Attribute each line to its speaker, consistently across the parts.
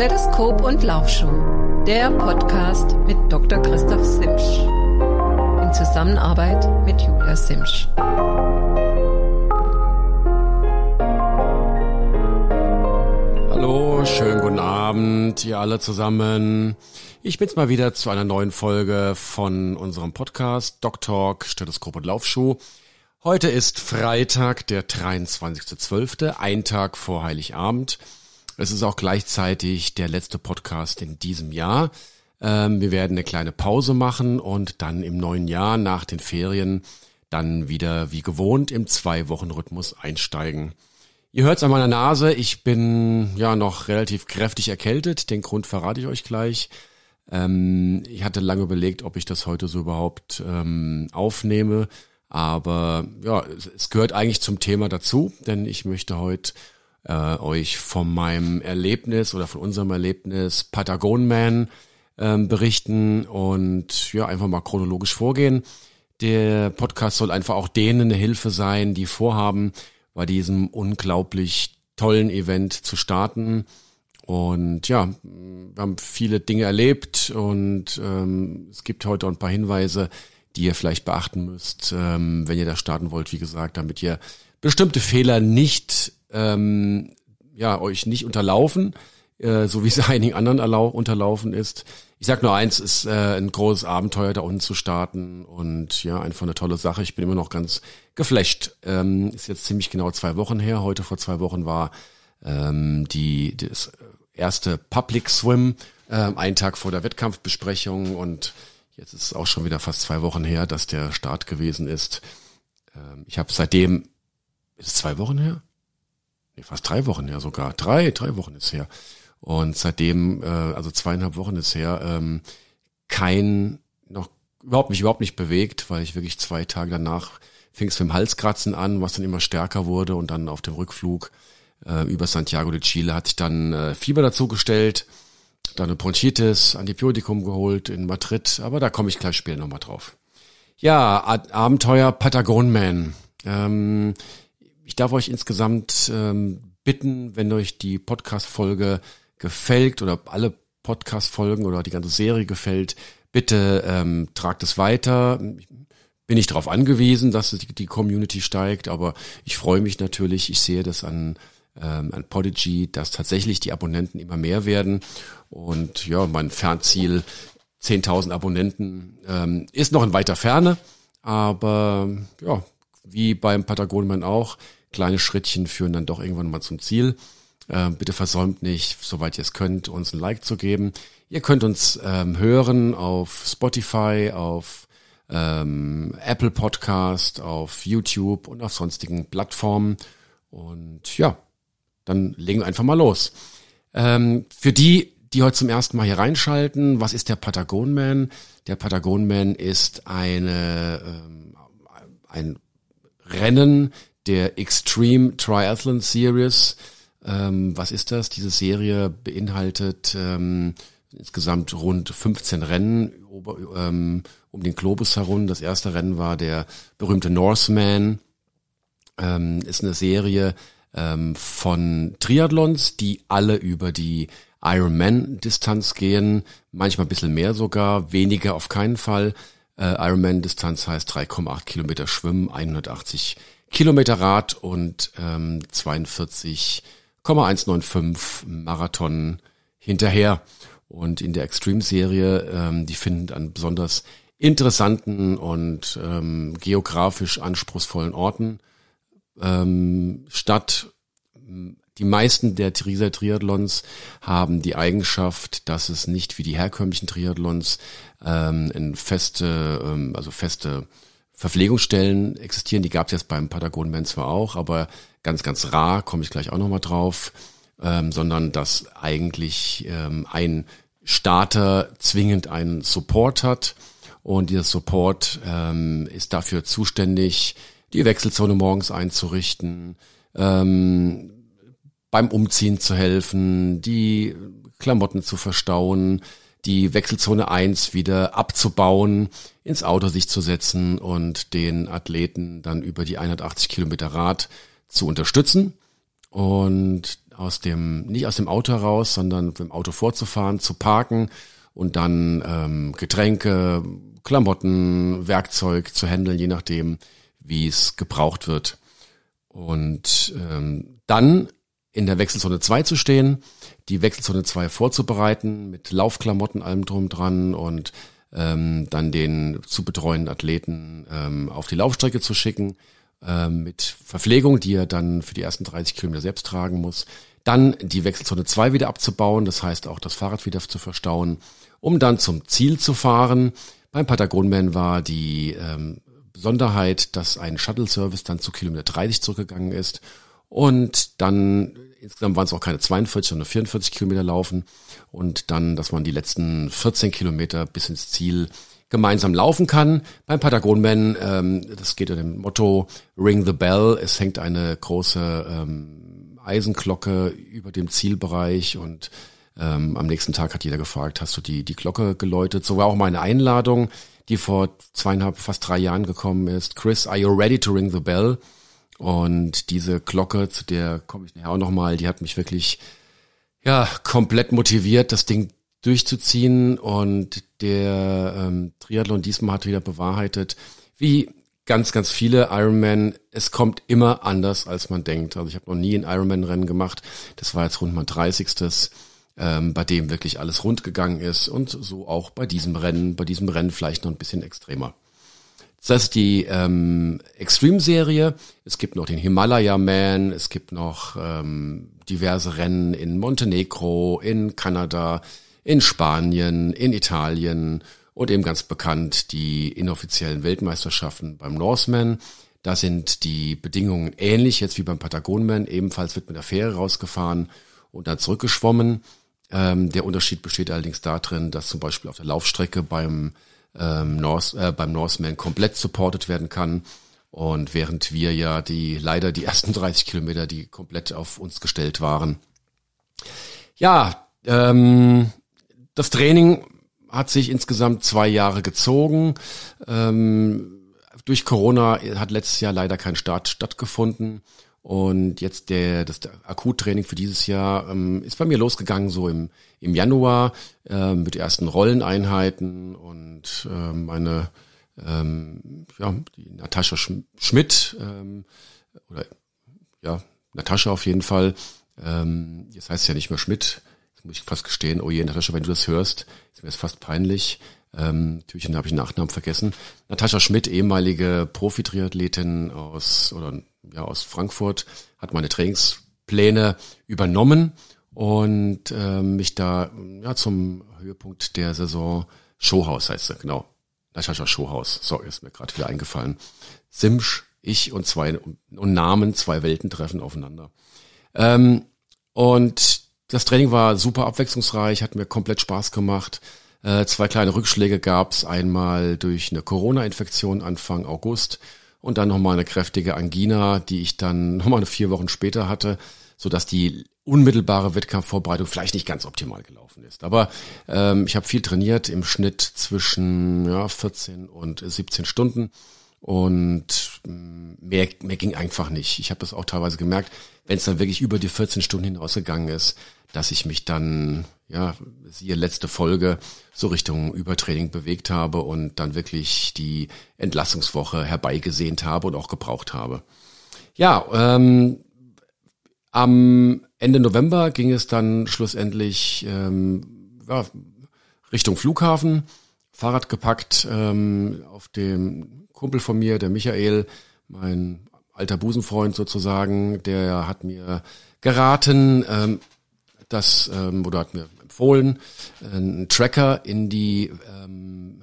Speaker 1: Stethoskop und Laufschuh, der Podcast mit Dr. Christoph Simsch. In Zusammenarbeit mit Julia Simsch.
Speaker 2: Hallo, schönen guten Abend, ihr alle zusammen. Ich bin's mal wieder zu einer neuen Folge von unserem Podcast Doc Talk, Stethoskop und Laufschuh. Heute ist Freitag, der 23.12., ein Tag vor Heiligabend. Es ist auch gleichzeitig der letzte Podcast in diesem Jahr. Ähm, wir werden eine kleine Pause machen und dann im neuen Jahr nach den Ferien dann wieder wie gewohnt im Zwei-Wochen-Rhythmus einsteigen. Ihr hört's an meiner Nase, ich bin ja noch relativ kräftig erkältet, den Grund verrate ich euch gleich. Ähm, ich hatte lange überlegt, ob ich das heute so überhaupt ähm, aufnehme, aber ja, es, es gehört eigentlich zum Thema dazu, denn ich möchte heute äh, euch von meinem Erlebnis oder von unserem Erlebnis Patagon Man ähm, berichten und ja, einfach mal chronologisch vorgehen. Der Podcast soll einfach auch denen eine Hilfe sein, die vorhaben, bei diesem unglaublich tollen Event zu starten. Und ja, wir haben viele Dinge erlebt und ähm, es gibt heute auch ein paar Hinweise, die ihr vielleicht beachten müsst, ähm, wenn ihr da starten wollt, wie gesagt, damit ihr bestimmte Fehler nicht ähm, ja, euch nicht unterlaufen, äh, so wie es einigen anderen unterlaufen ist. Ich sag nur eins, ist äh, ein großes Abenteuer da unten zu starten und ja, einfach eine tolle Sache. Ich bin immer noch ganz geflasht. Ähm, ist jetzt ziemlich genau zwei Wochen her. Heute vor zwei Wochen war ähm, die das erste Public Swim, äh, ein Tag vor der Wettkampfbesprechung und jetzt ist es auch schon wieder fast zwei Wochen her, dass der Start gewesen ist. Ähm, ich habe seitdem, ist es zwei Wochen her? nee, fast drei Wochen her sogar. Drei, drei Wochen ist her. Und seitdem, äh, also zweieinhalb Wochen ist her, ähm, kein, noch überhaupt mich überhaupt nicht bewegt, weil ich wirklich zwei Tage danach fing es mit dem Halskratzen an, was dann immer stärker wurde und dann auf dem Rückflug äh, über Santiago de Chile hat sich dann äh, Fieber dazugestellt, dann eine Bronchitis, Antibiotikum geholt in Madrid, aber da komme ich gleich später nochmal drauf. Ja, Abenteuer Patagon Man. Ähm, ich darf euch insgesamt ähm, bitten, wenn euch die Podcast-Folge gefällt oder alle Podcast-Folgen oder die ganze Serie gefällt, bitte ähm, tragt es weiter. Bin ich darauf angewiesen, dass die, Community steigt, aber ich freue mich natürlich. Ich sehe das an, ähm, an Podigy, dass tatsächlich die Abonnenten immer mehr werden. Und ja, mein Fernziel 10.000 Abonnenten ähm, ist noch in weiter Ferne, aber ja, wie beim Patagonman auch, kleine Schrittchen führen dann doch irgendwann mal zum Ziel. Äh, bitte versäumt nicht, soweit ihr es könnt, uns ein Like zu geben. Ihr könnt uns ähm, hören auf Spotify, auf ähm, Apple Podcast, auf YouTube und auf sonstigen Plattformen. Und ja, dann legen wir einfach mal los. Ähm, für die, die heute zum ersten Mal hier reinschalten, was ist der Patagon Man? Der Patagon Man ist eine, ähm, ein Rennen der Extreme Triathlon Series. Ähm, was ist das? Diese Serie beinhaltet ähm, insgesamt rund 15 Rennen ähm, um den Globus herum. Das erste Rennen war der berühmte Norseman. Ähm, ist eine Serie ähm, von Triathlons, die alle über die Ironman-Distanz gehen, manchmal ein bisschen mehr sogar, weniger auf keinen Fall. Äh, Ironman-Distanz heißt 3,8 Kilometer Schwimmen, 180 Kilometer Rad und ähm, 42,195 Marathon hinterher. Und in der Extreme-Serie, ähm, die finden an besonders interessanten und ähm, geografisch anspruchsvollen Orten ähm, statt. Die meisten der Trieser Triathlons haben die Eigenschaft, dass es nicht wie die herkömmlichen Triathlons ähm, in feste, ähm, also feste Verpflegungsstellen existieren. Die gab es jetzt beim Patagon Man zwar auch, aber ganz, ganz rar, komme ich gleich auch nochmal drauf, ähm, sondern dass eigentlich ähm, ein Starter zwingend einen Support hat und dieser Support ähm, ist dafür zuständig, die Wechselzone morgens einzurichten, ähm, beim Umziehen zu helfen, die Klamotten zu verstauen, die Wechselzone 1 wieder abzubauen, ins Auto sich zu setzen und den Athleten dann über die 180 Kilometer Rad zu unterstützen. Und aus dem, nicht aus dem Auto heraus, sondern mit dem Auto vorzufahren, zu parken und dann ähm, Getränke, Klamotten, Werkzeug zu handeln, je nachdem, wie es gebraucht wird. Und ähm, dann in der Wechselzone 2 zu stehen, die Wechselzone 2 vorzubereiten, mit Laufklamotten, allem drum dran und ähm, dann den zu betreuenden Athleten ähm, auf die Laufstrecke zu schicken, ähm, mit Verpflegung, die er dann für die ersten 30 Kilometer selbst tragen muss. Dann die Wechselzone 2 wieder abzubauen, das heißt auch das Fahrrad wieder zu verstauen, um dann zum Ziel zu fahren. Beim Patagonman war die ähm, Besonderheit, dass ein Shuttle-Service dann zu Kilometer 30 zurückgegangen ist und dann insgesamt waren es auch keine 42, sondern 44 Kilometer laufen und dann, dass man die letzten 14 Kilometer bis ins Ziel gemeinsam laufen kann. Beim Patagonman, ähm, das geht unter dem Motto Ring the Bell. Es hängt eine große ähm, Eisenglocke über dem Zielbereich und ähm, am nächsten Tag hat jeder gefragt, hast du die, die Glocke geläutet? So war auch meine Einladung, die vor zweieinhalb, fast drei Jahren gekommen ist. Chris, are you ready to ring the bell? Und diese Glocke, zu der komme ich nachher auch nochmal, die hat mich wirklich ja komplett motiviert, das Ding durchzuziehen. Und der ähm, Triathlon diesmal hat wieder bewahrheitet, wie ganz, ganz viele Ironman, es kommt immer anders, als man denkt. Also ich habe noch nie ein Ironman-Rennen gemacht. Das war jetzt rund mein 30. Ähm, bei dem wirklich alles rund gegangen ist und so auch bei diesem Rennen, bei diesem Rennen vielleicht noch ein bisschen extremer. Das ist die ähm, Extreme-Serie. Es gibt noch den Himalaya Man, es gibt noch ähm, diverse Rennen in Montenegro, in Kanada, in Spanien, in Italien und eben ganz bekannt die inoffiziellen Weltmeisterschaften beim Norseman. Da sind die Bedingungen ähnlich jetzt wie beim Patagonman. Ebenfalls wird mit der Fähre rausgefahren und dann zurückgeschwommen. Ähm, der Unterschied besteht allerdings darin, dass zum Beispiel auf der Laufstrecke beim ähm, North, äh, beim Norseman komplett supported werden kann. Und während wir ja die leider die ersten 30 Kilometer, die komplett auf uns gestellt waren. Ja, ähm, das Training hat sich insgesamt zwei Jahre gezogen. Ähm, durch Corona hat letztes Jahr leider kein Start stattgefunden. Und jetzt der, das Akuttraining für dieses Jahr ähm, ist bei mir losgegangen, so im, im Januar, äh, mit ersten Rolleneinheiten und äh, meine, ähm, ja, die Natascha Schmidt, ähm, oder ja, Natascha auf jeden Fall, ähm, jetzt heißt es ja nicht mehr Schmidt, jetzt muss ich fast gestehen, oh je, Natascha, wenn du das hörst, ist mir das fast peinlich. Ähm, natürlich habe ich den Nachnamen vergessen. Natascha Schmidt, ehemalige Profi-Triathletin aus, oder ja, aus Frankfurt, hat meine Trainingspläne übernommen und äh, mich da ja, zum Höhepunkt der Saison Showhaus heißt er, genau. Natascha Showhaus, sorry, ist mir gerade wieder eingefallen. Simsch, ich und zwei und Namen, zwei Welten treffen aufeinander. Ähm, und das Training war super abwechslungsreich, hat mir komplett Spaß gemacht. Äh, zwei kleine Rückschläge gab's einmal durch eine Corona-Infektion Anfang August und dann nochmal eine kräftige Angina, die ich dann nochmal vier Wochen später hatte, so dass die unmittelbare Wettkampfvorbereitung vielleicht nicht ganz optimal gelaufen ist. Aber ähm, ich habe viel trainiert, im Schnitt zwischen ja, 14 und 17 Stunden und mm, mehr, mehr ging einfach nicht. Ich habe das auch teilweise gemerkt, wenn es dann wirklich über die 14 Stunden hinausgegangen ist, dass ich mich dann, ja, siehe letzte Folge, so Richtung Übertraining bewegt habe und dann wirklich die Entlassungswoche herbeigesehnt habe und auch gebraucht habe. Ja, ähm, am Ende November ging es dann schlussendlich ähm, ja, Richtung Flughafen, Fahrrad gepackt, ähm, auf dem Kumpel von mir, der Michael, mein alter Busenfreund sozusagen, der hat mir geraten, ähm, das ähm, oder hat mir empfohlen, einen Tracker in die ähm,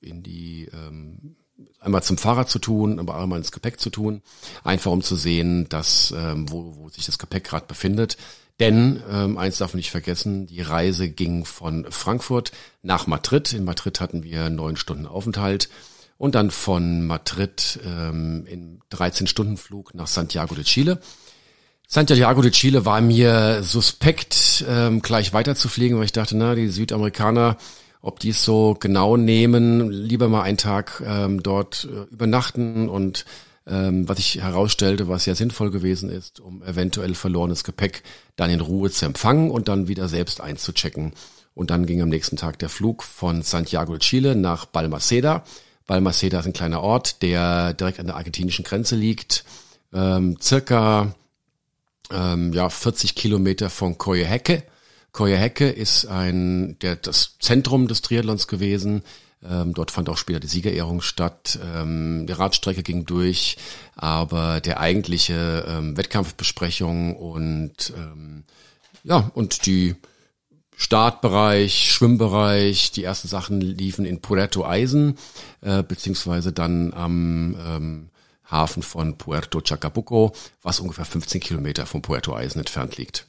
Speaker 2: in die ähm, einmal zum Fahrrad zu tun, aber einmal ins Gepäck zu tun, einfach um zu sehen, dass ähm, wo, wo sich das Gepäck gerade befindet. Denn ähm, eins darf man nicht vergessen, die Reise ging von Frankfurt nach Madrid. In Madrid hatten wir neun Stunden Aufenthalt und dann von Madrid ähm, in 13 Stunden Flug nach Santiago de Chile. Santiago de Chile war mir suspekt, ähm, gleich weiterzufliegen, weil ich dachte, na, die Südamerikaner, ob die es so genau nehmen, lieber mal einen Tag ähm, dort äh, übernachten und ähm, was ich herausstellte, was sehr sinnvoll gewesen ist, um eventuell verlorenes Gepäck dann in Ruhe zu empfangen und dann wieder selbst einzuchecken. Und dann ging am nächsten Tag der Flug von Santiago de Chile nach Balmaceda. Balmaceda ist ein kleiner Ort, der direkt an der argentinischen Grenze liegt, ähm, circa ähm, ja 40 Kilometer von Coyhaique. Coyhaique ist ein der das Zentrum des Triathlons gewesen. Ähm, dort fand auch später die Siegerehrung statt. Ähm, die Radstrecke ging durch, aber der eigentliche ähm, Wettkampfbesprechung und ähm, ja und die Startbereich, Schwimmbereich, die ersten Sachen liefen in Puerto Eisen, äh, beziehungsweise dann am ähm, Hafen von Puerto Chacabuco, was ungefähr 15 Kilometer von Puerto Eisen entfernt liegt.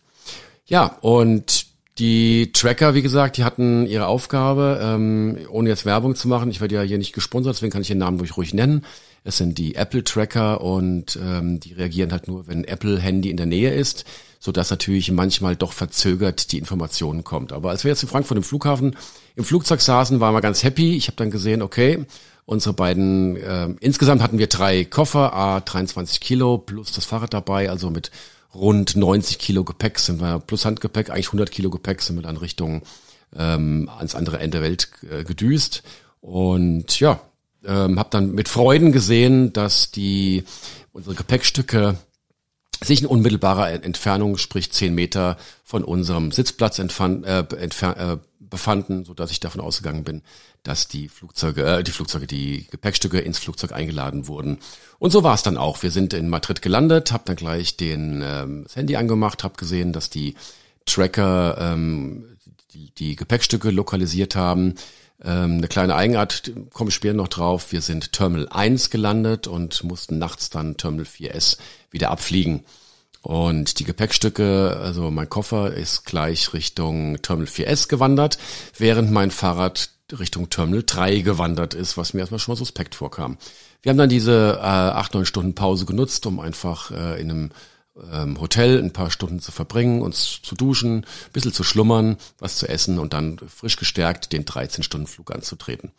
Speaker 2: Ja, und die Tracker, wie gesagt, die hatten ihre Aufgabe, ähm, ohne jetzt Werbung zu machen. Ich werde ja hier nicht gesponsert, deswegen kann ich den Namen ruhig, ruhig nennen. Es sind die Apple Tracker und ähm, die reagieren halt nur, wenn Apple Handy in der Nähe ist, so dass natürlich manchmal doch verzögert die Informationen kommt. Aber als wir jetzt in Frankfurt im Flughafen im Flugzeug saßen, waren wir ganz happy. Ich habe dann gesehen, okay, unsere beiden, äh, insgesamt hatten wir drei Koffer, a 23 Kilo plus das Fahrrad dabei, also mit rund 90 Kilo Gepäck sind wir, plus Handgepäck, eigentlich 100 Kilo Gepäck sind wir dann Richtung ähm, ans andere Ende der Welt äh, gedüst. Und ja, ähm, habe dann mit Freuden gesehen, dass die unsere Gepäckstücke sich in unmittelbarer Entfernung, sprich 10 Meter von unserem Sitzplatz entfand, äh, entfer äh, befanden, so dass ich davon ausgegangen bin, dass die Flugzeuge, äh, die Flugzeuge, die Gepäckstücke ins Flugzeug eingeladen wurden. Und so war es dann auch. Wir sind in Madrid gelandet, habe dann gleich den ähm, das Handy angemacht, habe gesehen, dass die Tracker ähm, die, die Gepäckstücke lokalisiert haben. Ähm, eine kleine Eigenart, komme ich später noch drauf. Wir sind Terminal 1 gelandet und mussten nachts dann Terminal 4S wieder abfliegen. Und die Gepäckstücke, also mein Koffer ist gleich Richtung Terminal 4S gewandert, während mein Fahrrad Richtung Terminal 3 gewandert ist, was mir erstmal schon mal suspekt vorkam. Wir haben dann diese äh, acht, neun Stunden Pause genutzt, um einfach äh, in einem ähm, Hotel ein paar Stunden zu verbringen, uns zu duschen, ein bisschen zu schlummern, was zu essen und dann frisch gestärkt den 13-Stunden-Flug anzutreten.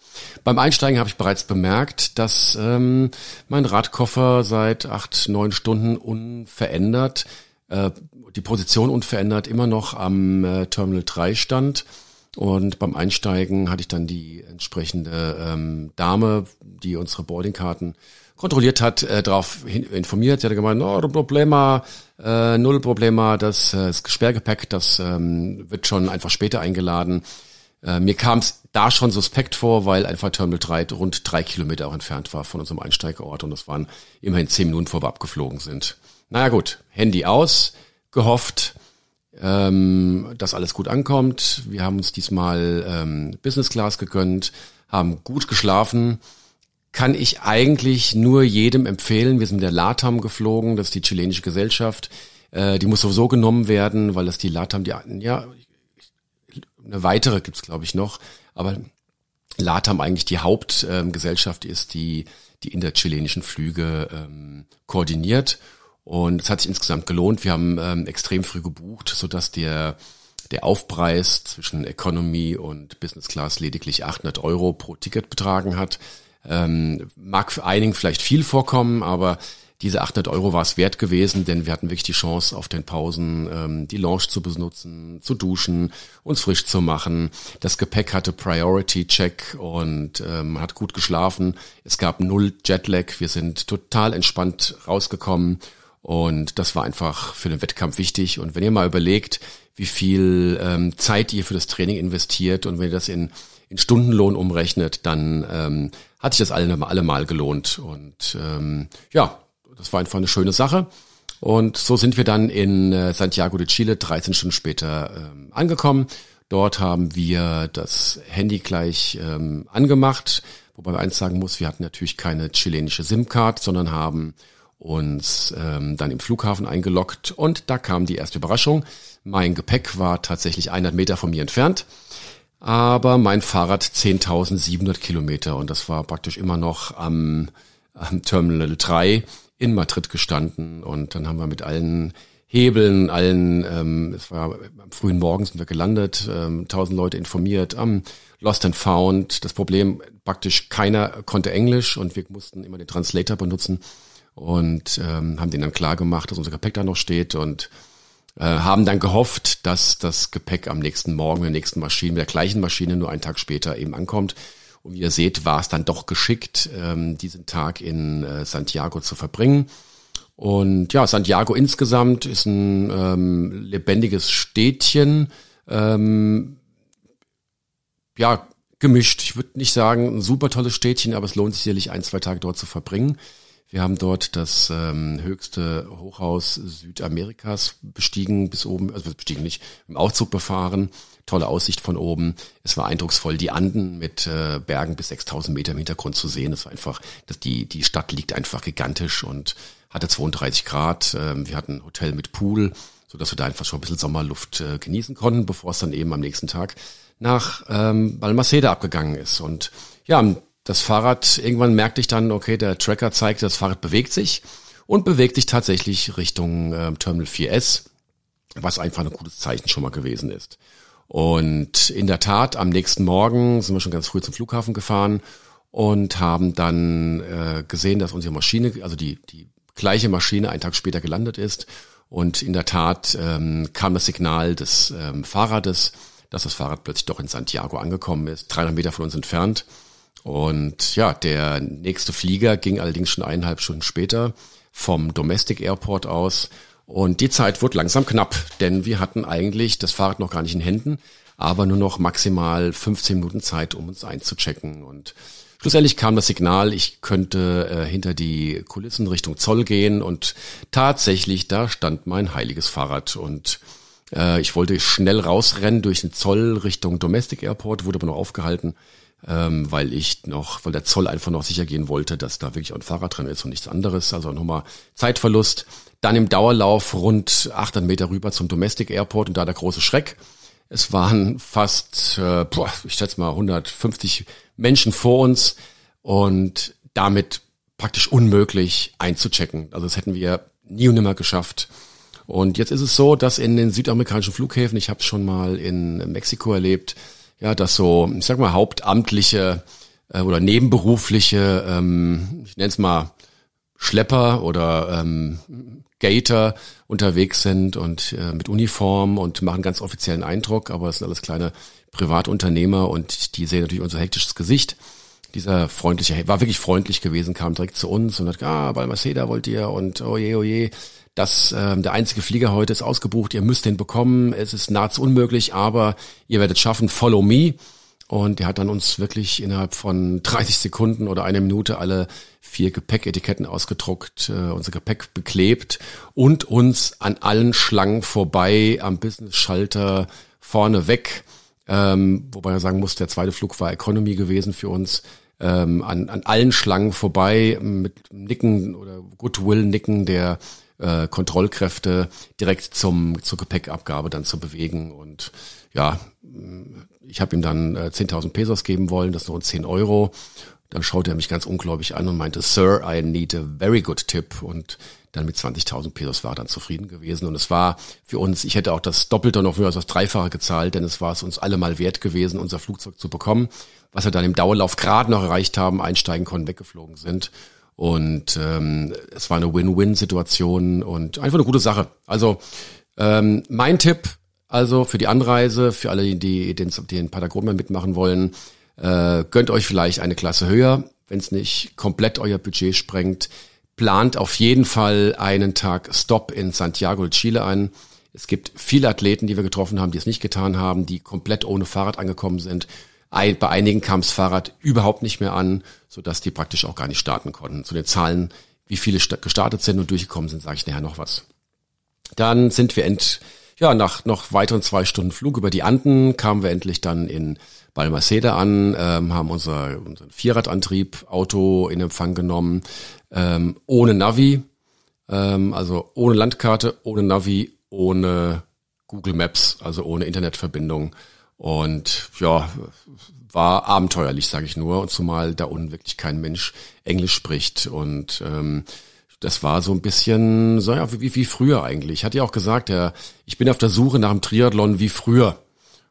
Speaker 2: Beim Einsteigen habe ich bereits bemerkt, dass ähm, mein Radkoffer seit acht, neun Stunden unverändert, äh, die Position unverändert immer noch am äh, Terminal 3 stand. Und beim Einsteigen hatte ich dann die entsprechende ähm, Dame, die unsere Boardingkarten kontrolliert hat, äh, darauf informiert. Sie hat gemeint, no Problema, äh, null Problema, das, äh, das Sperrgepäck, das ähm, wird schon einfach später eingeladen. Äh, mir kam es da schon suspekt vor, weil einfach Terminal 3 rund drei Kilometer auch entfernt war von unserem Einsteigeort und das waren immerhin zehn Minuten, vor wir abgeflogen sind. Naja gut, Handy aus, gehofft, ähm, dass alles gut ankommt. Wir haben uns diesmal ähm, Business Class gegönnt, haben gut geschlafen kann ich eigentlich nur jedem empfehlen. Wir sind der LATAM geflogen, das ist die chilenische Gesellschaft. Äh, die muss sowieso genommen werden, weil das die LATAM, die, ja, eine weitere gibt's glaube ich noch, aber LATAM eigentlich die Hauptgesellschaft ähm, ist, die die in der chilenischen Flüge ähm, koordiniert. Und es hat sich insgesamt gelohnt. Wir haben ähm, extrem früh gebucht, sodass der der Aufpreis zwischen Economy und Business Class lediglich 800 Euro pro Ticket betragen hat. Ähm, mag einigen vielleicht viel vorkommen, aber diese 800 Euro war es wert gewesen, denn wir hatten wirklich die Chance, auf den Pausen ähm, die Lounge zu benutzen, zu duschen, uns frisch zu machen. Das Gepäck hatte Priority Check und ähm, man hat gut geschlafen. Es gab null Jetlag. Wir sind total entspannt rausgekommen und das war einfach für den Wettkampf wichtig. Und wenn ihr mal überlegt, wie viel ähm, Zeit ihr für das Training investiert und wenn ihr das in in Stundenlohn umrechnet, dann ähm, hat sich das alle, allemal gelohnt. Und ähm, ja, das war einfach eine schöne Sache. Und so sind wir dann in äh, Santiago de Chile 13 Stunden später ähm, angekommen. Dort haben wir das Handy gleich ähm, angemacht, wobei man eins sagen muss, wir hatten natürlich keine chilenische SIM-Card, sondern haben uns ähm, dann im Flughafen eingeloggt und da kam die erste Überraschung. Mein Gepäck war tatsächlich 100 Meter von mir entfernt aber mein Fahrrad 10.700 Kilometer und das war praktisch immer noch am, am Terminal 3 in Madrid gestanden und dann haben wir mit allen Hebeln, allen, ähm, es war am frühen Morgen sind wir gelandet, ähm, tausend Leute informiert, am Lost and Found. Das Problem, praktisch keiner konnte Englisch und wir mussten immer den Translator benutzen und ähm, haben denen dann klar gemacht, dass unser Gepäck da noch steht und äh, haben dann gehofft, dass das Gepäck am nächsten Morgen, der nächsten Maschine, mit der gleichen Maschine nur einen Tag später eben ankommt. Und wie ihr seht, war es dann doch geschickt, ähm, diesen Tag in äh, Santiago zu verbringen. Und ja, Santiago insgesamt ist ein ähm, lebendiges Städtchen. Ähm, ja, gemischt. Ich würde nicht sagen ein super tolles Städtchen, aber es lohnt sich sicherlich ein, zwei Tage dort zu verbringen. Wir haben dort das ähm, höchste Hochhaus Südamerikas bestiegen bis oben, also bestiegen nicht, im Aufzug befahren. Tolle Aussicht von oben. Es war eindrucksvoll, die Anden mit äh, Bergen bis 6000 Meter im Hintergrund zu sehen. Es war einfach, dass die, die Stadt liegt einfach gigantisch und hatte 32 Grad. Ähm, wir hatten ein Hotel mit Pool, so dass wir da einfach schon ein bisschen Sommerluft äh, genießen konnten, bevor es dann eben am nächsten Tag nach ähm, Balmaceda abgegangen ist. Und ja, das Fahrrad, irgendwann merkte ich dann, okay, der Tracker zeigt, das Fahrrad bewegt sich und bewegt sich tatsächlich Richtung äh, Terminal 4S, was einfach ein gutes Zeichen schon mal gewesen ist. Und in der Tat, am nächsten Morgen sind wir schon ganz früh zum Flughafen gefahren und haben dann äh, gesehen, dass unsere Maschine, also die, die gleiche Maschine einen Tag später gelandet ist. Und in der Tat ähm, kam das Signal des ähm, Fahrrades, dass das Fahrrad plötzlich doch in Santiago angekommen ist, 300 Meter von uns entfernt. Und ja, der nächste Flieger ging allerdings schon eineinhalb Stunden später vom Domestic Airport aus. Und die Zeit wurde langsam knapp, denn wir hatten eigentlich das Fahrrad noch gar nicht in Händen, aber nur noch maximal 15 Minuten Zeit, um uns einzuchecken. Und schlussendlich kam das Signal, ich könnte äh, hinter die Kulissen Richtung Zoll gehen und tatsächlich, da stand mein heiliges Fahrrad und äh, ich wollte schnell rausrennen durch den Zoll Richtung Domestic Airport, wurde aber noch aufgehalten ähm, weil ich noch, weil der Zoll einfach noch sicher gehen wollte, dass da wirklich auch ein Fahrrad drin ist und nichts anderes. Also nochmal Zeitverlust. Dann im Dauerlauf rund 800 Meter rüber zum Domestic Airport und da der große Schreck. Es waren fast, äh, boah, ich schätze mal 150 Menschen vor uns und damit praktisch unmöglich einzuchecken. Also das hätten wir nie und nimmer geschafft. Und jetzt ist es so, dass in den südamerikanischen Flughäfen, ich habe es schon mal in Mexiko erlebt, ja, dass so, ich sag mal, hauptamtliche äh, oder nebenberufliche, ähm, ich nenne es mal Schlepper oder ähm, Gator unterwegs sind und äh, mit Uniform und machen ganz offiziellen Eindruck, aber es sind alles kleine Privatunternehmer und die sehen natürlich unser hektisches Gesicht. Dieser freundliche, war wirklich freundlich gewesen, kam direkt zu uns und hat, ah, Balmaceda wollt ihr und oh je, oh je, dass ähm, der einzige Flieger heute ist ausgebucht, ihr müsst den bekommen, es ist nahezu unmöglich, aber ihr werdet schaffen, follow me. Und der hat dann uns wirklich innerhalb von 30 Sekunden oder einer Minute alle vier Gepäcketiketten ausgedruckt, äh, unser Gepäck beklebt und uns an allen Schlangen vorbei am Business-Schalter vorne weg, ähm, wobei er sagen muss, der zweite Flug war Economy gewesen für uns, ähm, an, an allen Schlangen vorbei mit Nicken oder Goodwill-Nicken der äh, Kontrollkräfte direkt zum zur Gepäckabgabe dann zu bewegen. Und ja, ich habe ihm dann äh, 10.000 Pesos geben wollen, das sind rund 10 Euro. Dann schaute er mich ganz ungläubig an und meinte, Sir, I need a very good tip. Und dann mit 20.000 Pesos war er dann zufrieden gewesen. Und es war für uns, ich hätte auch das Doppelte noch mehr als das Dreifache gezahlt, denn es war es uns alle mal wert gewesen, unser Flugzeug zu bekommen, was wir dann im Dauerlauf gerade noch erreicht haben, einsteigen konnten, weggeflogen sind. Und ähm, es war eine Win-Win-Situation und einfach eine gute Sache. Also ähm, mein Tipp, also für die Anreise, für alle, die den, den Patagonia mitmachen wollen, äh, gönnt euch vielleicht eine Klasse höher, wenn es nicht komplett euer Budget sprengt. Plant auf jeden Fall einen Tag Stop in Santiago de Chile ein. Es gibt viele Athleten, die wir getroffen haben, die es nicht getan haben, die komplett ohne Fahrrad angekommen sind bei einigen kam das Fahrrad überhaupt nicht mehr an, sodass die praktisch auch gar nicht starten konnten. Zu den Zahlen, wie viele gestartet sind und durchgekommen sind, sage ich nachher noch was. Dann sind wir end, ja, nach noch weiteren zwei Stunden Flug über die Anden kamen wir endlich dann in Balmaceda an, ähm, haben unser, unseren Vierradantrieb, Auto in Empfang genommen, ähm, ohne Navi, ähm, also ohne Landkarte, ohne Navi, ohne Google Maps, also ohne Internetverbindung. Und ja, war abenteuerlich, sage ich nur, zumal da unten wirklich kein Mensch Englisch spricht. Und ähm, das war so ein bisschen, so ja, wie, wie früher eigentlich. Ich hatte ja auch gesagt, ja, ich bin auf der Suche nach einem Triathlon wie früher.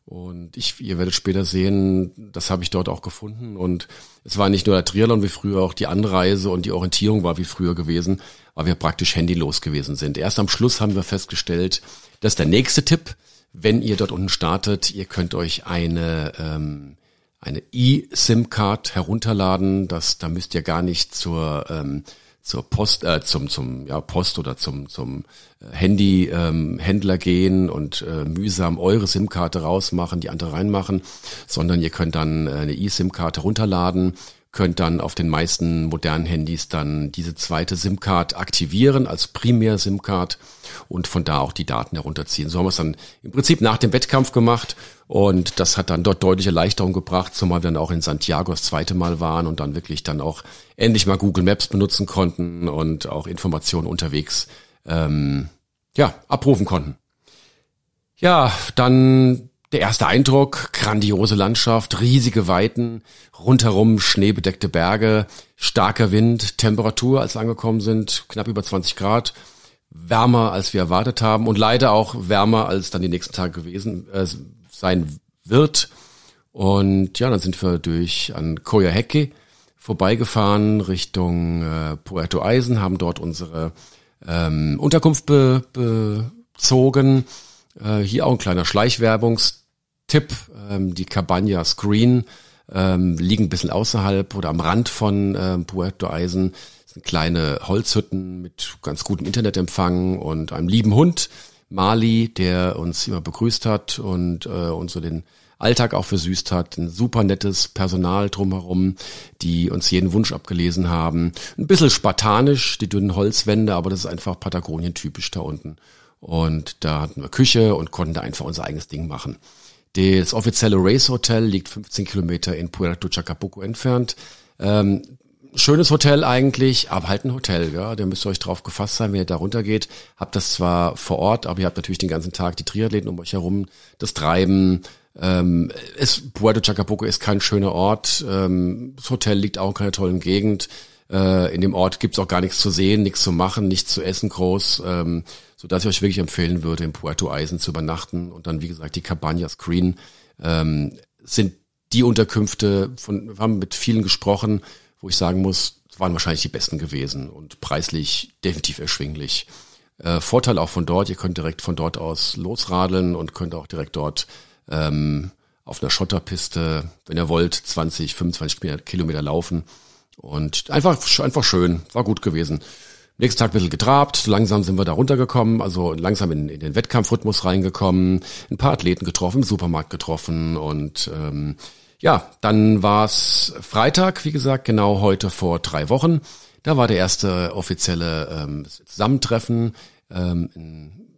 Speaker 2: Und ich, ihr werdet später sehen, das habe ich dort auch gefunden. Und es war nicht nur der Triathlon wie früher, auch die Anreise und die Orientierung war wie früher gewesen, weil wir praktisch handylos gewesen sind. Erst am Schluss haben wir festgestellt, dass der nächste Tipp, wenn ihr dort unten startet, ihr könnt euch eine ähm, eine E-SIM-Card herunterladen. Das, da müsst ihr gar nicht zur ähm, zur Post, äh, zum, zum ja, Post oder zum, zum äh, Handy-Händler ähm, gehen und äh, mühsam eure SIM-Karte rausmachen, die andere reinmachen, sondern ihr könnt dann äh, eine E-SIM-Karte runterladen, könnt dann auf den meisten modernen Handys dann diese zweite SIM-Card aktivieren als Primär-SIM-Card und von da auch die Daten herunterziehen. So haben wir es dann im Prinzip nach dem Wettkampf gemacht und das hat dann dort deutliche Erleichterung gebracht, zumal wir dann auch in Santiago das zweite Mal waren und dann wirklich dann auch endlich mal Google Maps benutzen konnten und auch Informationen unterwegs ähm, ja abrufen konnten. Ja, dann der erste Eindruck, grandiose Landschaft, riesige Weiten, rundherum schneebedeckte Berge, starker Wind, Temperatur, als wir angekommen sind, knapp über 20 Grad, wärmer als wir erwartet haben und leider auch wärmer als dann die nächsten Tage gewesen äh, sein wird. Und ja, dann sind wir durch an Coyhaique vorbeigefahren Richtung äh, Puerto Eisen, haben dort unsere ähm, Unterkunft be bezogen. Äh, hier auch ein kleiner Schleichwerbungs Tipp, ähm, die Cabana Screen ähm, liegen ein bisschen außerhalb oder am Rand von ähm, Puerto Eisen. Das sind kleine Holzhütten mit ganz gutem Internetempfang und einem lieben Hund, Mali, der uns immer begrüßt hat und äh, uns so den Alltag auch versüßt hat. Ein super nettes Personal drumherum, die uns jeden Wunsch abgelesen haben. Ein bisschen spartanisch, die dünnen Holzwände, aber das ist einfach Patagonien typisch da unten. Und da hatten wir Küche und konnten da einfach unser eigenes Ding machen. Das offizielle Race Hotel liegt 15 Kilometer in Puerto Chacabuco entfernt. Ähm, schönes Hotel eigentlich, aber halt ein Hotel, ja. Da müsst ihr euch drauf gefasst sein, wenn ihr da runtergeht. Habt das zwar vor Ort, aber ihr habt natürlich den ganzen Tag die Triathleten um euch herum, das Treiben. Ähm, ist, Puerto Chacabuco ist kein schöner Ort. Ähm, das Hotel liegt auch in keiner tollen Gegend. Äh, in dem Ort gibt's auch gar nichts zu sehen, nichts zu machen, nichts zu essen groß. Ähm, so dass ich euch wirklich empfehlen würde, in Puerto Eisen zu übernachten und dann, wie gesagt, die Cabana Screen ähm, sind die Unterkünfte, von, wir haben mit vielen gesprochen, wo ich sagen muss, waren wahrscheinlich die besten gewesen und preislich definitiv erschwinglich. Äh, Vorteil auch von dort, ihr könnt direkt von dort aus losradeln und könnt auch direkt dort ähm, auf einer Schotterpiste, wenn ihr wollt, 20, 25 Kilometer laufen. Und einfach, einfach schön, war gut gewesen. Nächsten Tag ein bisschen getrabt, langsam sind wir da runtergekommen, also langsam in, in den Wettkampfrhythmus reingekommen, ein paar Athleten getroffen, im Supermarkt getroffen und ähm, ja, dann war es Freitag, wie gesagt, genau heute vor drei Wochen. Da war der erste offizielle ähm, Zusammentreffen, ähm, ein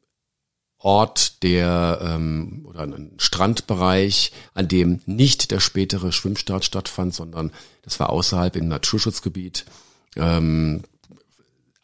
Speaker 2: Ort, der ähm, oder ein Strandbereich, an dem nicht der spätere Schwimmstart stattfand, sondern das war außerhalb im Naturschutzgebiet. Ähm,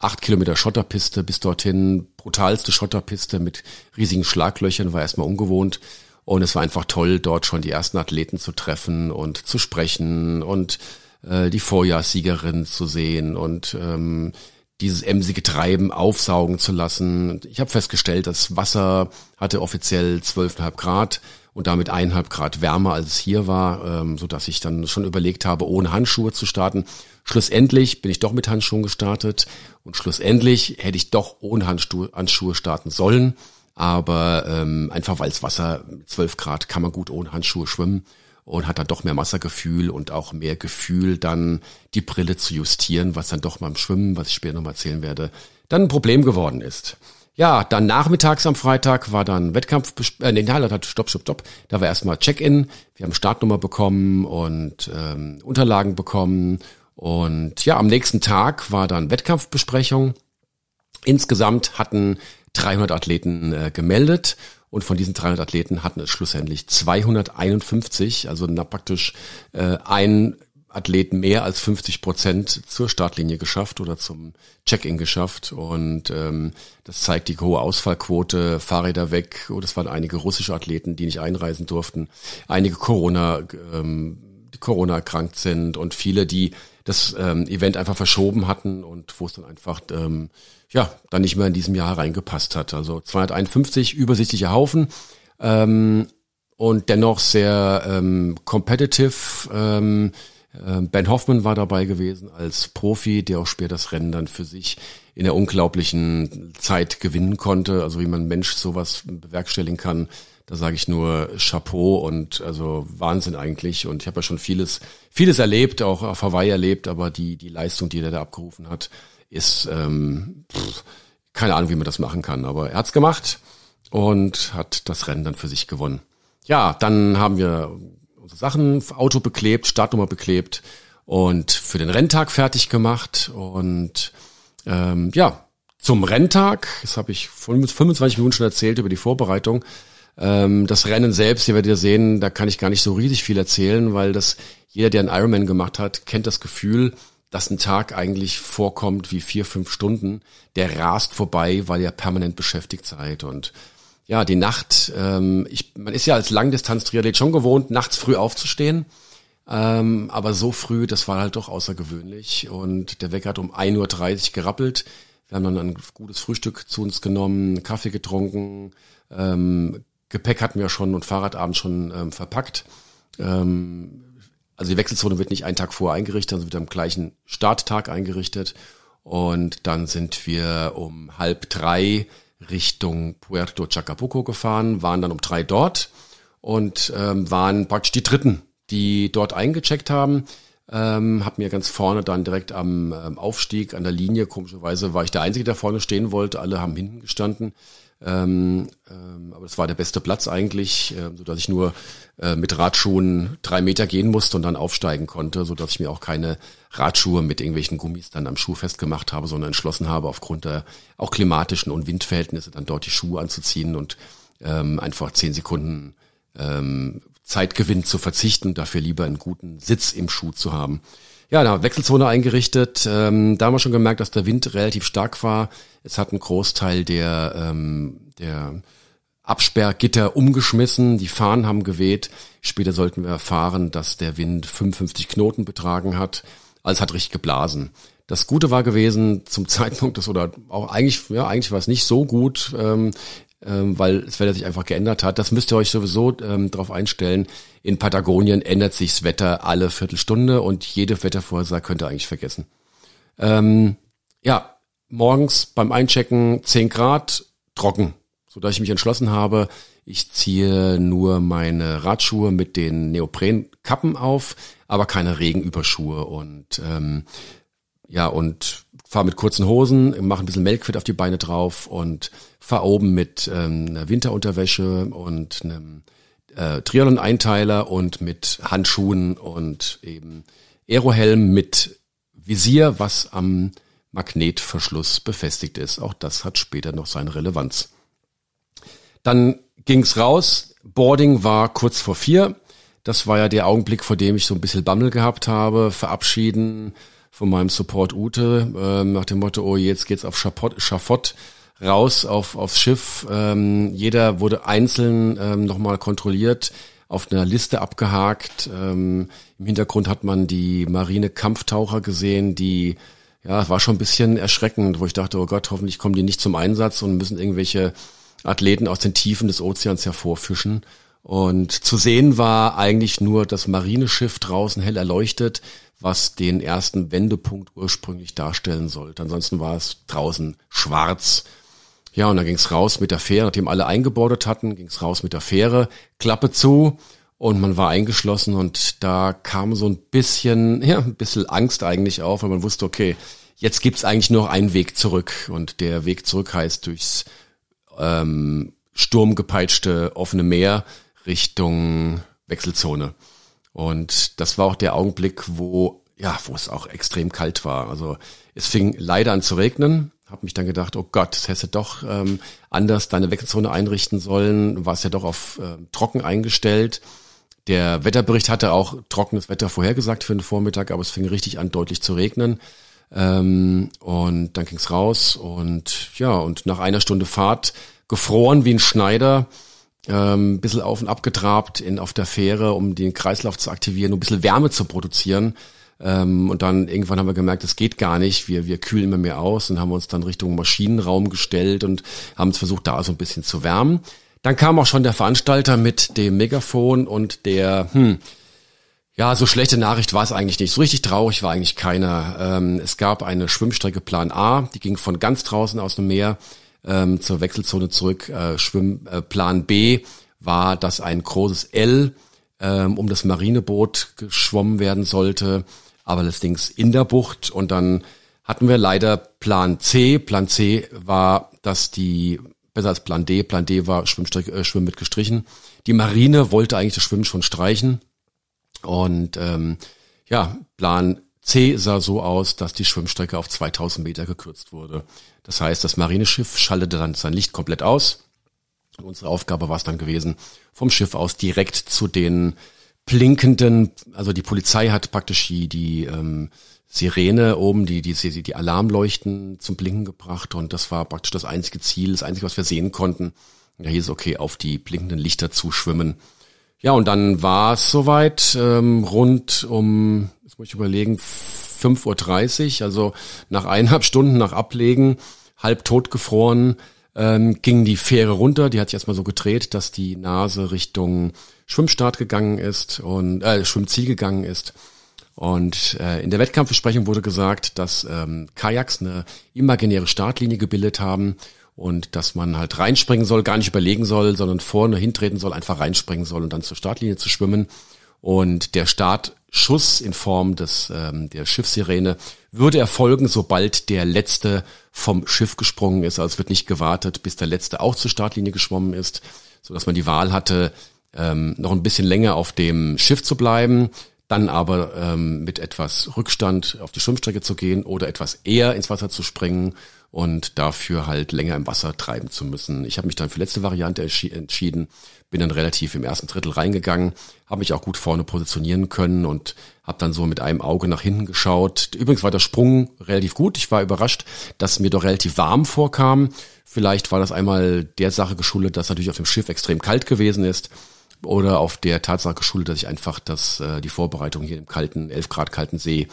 Speaker 2: acht Kilometer Schotterpiste bis dorthin, brutalste Schotterpiste mit riesigen Schlaglöchern, war erstmal ungewohnt. Und es war einfach toll, dort schon die ersten Athleten zu treffen und zu sprechen und äh, die Vorjahrssiegerin zu sehen und ähm, dieses emsige Treiben aufsaugen zu lassen. Ich habe festgestellt, das Wasser hatte offiziell 12,5 Grad und damit eineinhalb Grad wärmer, als es hier war, ähm, so dass ich dann schon überlegt habe, ohne Handschuhe zu starten. Schlussendlich bin ich doch mit Handschuhen gestartet und schlussendlich hätte ich doch ohne Handschuhe, starten sollen. Aber ähm, einfach weil es Wasser 12 Grad kann man gut ohne Handschuhe schwimmen und hat dann doch mehr Wassergefühl und auch mehr Gefühl, dann die Brille zu justieren, was dann doch beim Schwimmen, was ich später nochmal erzählen werde, dann ein Problem geworden ist. Ja, dann nachmittags am Freitag war dann Wettkampf, äh, nee, hat stopp, stopp, stopp. Da war erstmal Check-in. Wir haben Startnummer bekommen und ähm, Unterlagen bekommen. Und ja, am nächsten Tag war dann Wettkampfbesprechung. Insgesamt hatten 300 Athleten äh, gemeldet und von diesen 300 Athleten hatten es schlussendlich 251, also na, praktisch äh, ein Athleten mehr als 50 Prozent zur Startlinie geschafft oder zum Check-in geschafft. Und ähm, das zeigt die hohe Ausfallquote, Fahrräder weg. Und es waren einige russische Athleten, die nicht einreisen durften. Einige Corona, ähm, die Corona erkrankt sind und viele, die das ähm, Event einfach verschoben hatten und wo es dann einfach ähm, ja dann nicht mehr in diesem Jahr reingepasst hat. Also 251 übersichtliche Haufen. Ähm, und dennoch sehr ähm, competitive. Ähm, äh, Ben Hoffman war dabei gewesen als Profi, der auch später das Rennen dann für sich in der unglaublichen Zeit gewinnen konnte. Also wie man Mensch sowas bewerkstelligen kann, da sage ich nur Chapeau und also Wahnsinn eigentlich. Und ich habe ja schon vieles, vieles erlebt, auch auf Hawaii erlebt, aber die, die Leistung, die er da abgerufen hat, ist ähm, pff, keine Ahnung, wie man das machen kann. Aber er hat's gemacht und hat das Rennen dann für sich gewonnen. Ja, dann haben wir unsere Sachen, Auto beklebt, Startnummer beklebt und für den Renntag fertig gemacht. Und ähm, ja, zum Renntag, das habe ich 25 Minuten schon erzählt über die Vorbereitung. Ähm, das Rennen selbst, ihr werdet ja sehen, da kann ich gar nicht so riesig viel erzählen, weil das jeder, der einen Ironman gemacht hat, kennt das Gefühl, dass ein Tag eigentlich vorkommt wie vier, fünf Stunden. Der rast vorbei, weil ihr permanent beschäftigt seid und ja, die Nacht, ähm, ich, man ist ja als Langdistanz-Triathlet schon gewohnt, nachts früh aufzustehen. Ähm, aber so früh, das war halt doch außergewöhnlich. Und der Wecker hat um 1.30 Uhr gerappelt. Wir haben dann ein gutes Frühstück zu uns genommen, Kaffee getrunken, ähm, Gepäck hatten wir schon und Fahrradabend schon ähm, verpackt. Ähm, also die Wechselzone wird nicht einen Tag vorher eingerichtet, sondern wird am gleichen Starttag eingerichtet. Und dann sind wir um halb drei Richtung Puerto Chacabuco gefahren, waren dann um drei dort und ähm, waren praktisch die Dritten, die dort eingecheckt haben. Ähm, hab mir ganz vorne dann direkt am ähm, Aufstieg an der Linie, komischerweise war ich der Einzige, der vorne stehen wollte, alle haben hinten gestanden. Ähm, ähm, aber das war der beste Platz eigentlich, äh, so dass ich nur äh, mit Radschuhen drei Meter gehen musste und dann aufsteigen konnte, so dass ich mir auch keine Radschuhe mit irgendwelchen Gummis dann am Schuh festgemacht habe, sondern entschlossen habe, aufgrund der auch klimatischen und Windverhältnisse dann dort die Schuhe anzuziehen und ähm, einfach zehn Sekunden ähm, Zeitgewinn zu verzichten, dafür lieber einen guten Sitz im Schuh zu haben. Ja, da Wechselzone eingerichtet. Ähm, da haben wir schon gemerkt, dass der Wind relativ stark war. Es hat einen Großteil der, ähm, der Absperrgitter umgeschmissen, die Fahnen haben geweht. Später sollten wir erfahren, dass der Wind 55 Knoten betragen hat. Also es hat richtig geblasen. Das Gute war gewesen zum Zeitpunkt des oder auch eigentlich ja eigentlich war es nicht so gut. Ähm, ähm, weil das Wetter sich einfach geändert hat. Das müsst ihr euch sowieso ähm, darauf einstellen. In Patagonien ändert sich das Wetter alle Viertelstunde und jede Wettervorhersage könnt ihr eigentlich vergessen. Ähm, ja, morgens beim Einchecken 10 Grad, trocken, so dass ich mich entschlossen habe, ich ziehe nur meine Radschuhe mit den Neoprenkappen auf, aber keine Regenüberschuhe und ähm, ja und fahre mit kurzen Hosen, mache ein bisschen Melkfett auf die Beine drauf und fahre oben mit ähm, einer Winterunterwäsche und einem äh, Triathlon-Einteiler und mit Handschuhen und eben Aerohelm mit Visier, was am Magnetverschluss befestigt ist. Auch das hat später noch seine Relevanz. Dann ging's raus. Boarding war kurz vor vier. Das war ja der Augenblick, vor dem ich so ein bisschen Bammel gehabt habe. Verabschieden von meinem Support Ute äh, nach dem Motto, oh, jetzt geht's auf Schafott, Schafott raus auf, aufs Schiff. Ähm, jeder wurde einzeln ähm, nochmal kontrolliert, auf einer Liste abgehakt. Ähm, Im Hintergrund hat man die Marine-Kampftaucher gesehen, die, ja, war schon ein bisschen erschreckend, wo ich dachte, oh Gott, hoffentlich kommen die nicht zum Einsatz und müssen irgendwelche Athleten aus den Tiefen des Ozeans hervorfischen. Und zu sehen war eigentlich nur das Marineschiff draußen hell erleuchtet, was den ersten Wendepunkt ursprünglich darstellen sollte. Ansonsten war es draußen schwarz. Ja, und dann ging's raus mit der Fähre, nachdem alle eingebordet hatten, ging's raus mit der Fähre, Klappe zu. Und man war eingeschlossen. Und da kam so ein bisschen, ja, ein bisschen Angst eigentlich auf, weil man wusste, okay, jetzt gibt's eigentlich nur einen Weg zurück. Und der Weg zurück heißt durchs ähm, sturmgepeitschte offene Meer Richtung Wechselzone. Und das war auch der Augenblick, wo ja, wo es auch extrem kalt war. Also es fing leider an zu regnen habe mich dann gedacht, oh Gott, das hätte doch ähm, anders deine Wechselzone einrichten sollen. Du warst ja doch auf äh, trocken eingestellt. Der Wetterbericht hatte auch trockenes Wetter vorhergesagt für den Vormittag, aber es fing richtig an, deutlich zu regnen. Ähm, und dann ging's raus und ja, und nach einer Stunde Fahrt gefroren wie ein Schneider, ähm, bisschen auf und ab getrabt in, auf der Fähre, um den Kreislauf zu aktivieren, um ein bisschen Wärme zu produzieren. Ähm, und dann irgendwann haben wir gemerkt, es geht gar nicht. Wir, wir kühlen immer mehr aus und haben uns dann Richtung Maschinenraum gestellt und haben es versucht, da so ein bisschen zu wärmen. Dann kam auch schon der Veranstalter mit dem Megafon und der, hm, ja, so schlechte Nachricht war es eigentlich nicht. So richtig traurig war eigentlich keiner. Ähm, es gab eine Schwimmstrecke Plan A, die ging von ganz draußen aus dem Meer ähm, zur Wechselzone zurück. Äh, Schwimm, äh, Plan B war, dass ein großes L ähm, um das Marineboot geschwommen werden sollte, aber allerdings in der Bucht. Und dann hatten wir leider Plan C. Plan C war, dass die besser als Plan D. Plan D war Schwimmstrecke, äh, Schwimmen mit gestrichen. Die Marine wollte eigentlich das Schwimmen schon streichen. Und ähm, ja, Plan C sah so aus, dass die Schwimmstrecke auf 2000 Meter gekürzt wurde. Das heißt, das Marineschiff schaltete dann sein Licht komplett aus. Und unsere Aufgabe war es dann gewesen, vom Schiff aus direkt zu den blinkenden, also die Polizei hat praktisch die, die ähm, Sirene oben, die, die, die Alarmleuchten zum Blinken gebracht und das war praktisch das einzige Ziel, das einzige, was wir sehen konnten. Da hieß es, okay, auf die blinkenden Lichter zu schwimmen. Ja, und dann war es soweit, ähm, rund um, jetzt muss ich überlegen, 5.30 Uhr, also nach eineinhalb Stunden nach Ablegen, halb tot gefroren, ähm, ging die Fähre runter, die hat sich erstmal so gedreht, dass die Nase Richtung Schwimmstart gegangen ist und äh, Schwimmziel gegangen ist. Und äh, in der Wettkampfbesprechung wurde gesagt, dass ähm, Kajaks eine imaginäre Startlinie gebildet haben und dass man halt reinspringen soll, gar nicht überlegen soll, sondern vorne hintreten soll, einfach reinspringen soll und dann zur Startlinie zu schwimmen. Und der Startschuss in Form des ähm, der Schiffssirene würde erfolgen, sobald der letzte vom Schiff gesprungen ist. Also es wird nicht gewartet, bis der letzte auch zur Startlinie geschwommen ist, so dass man die Wahl hatte, ähm, noch ein bisschen länger auf dem Schiff zu bleiben, dann aber ähm, mit etwas Rückstand auf die Schwimmstrecke zu gehen oder etwas eher ins Wasser zu springen und dafür halt länger im Wasser treiben zu müssen. Ich habe mich dann für letzte Variante entschieden, bin dann relativ im ersten Drittel reingegangen, habe mich auch gut vorne positionieren können und habe dann so mit einem Auge nach hinten geschaut. Übrigens war der Sprung relativ gut. Ich war überrascht, dass mir doch relativ warm vorkam. Vielleicht war das einmal der Sache geschuldet, dass natürlich auf dem Schiff extrem kalt gewesen ist oder auf der Tatsache geschuldet, dass ich einfach das, äh, die Vorbereitung hier im kalten, 11 Grad kalten See,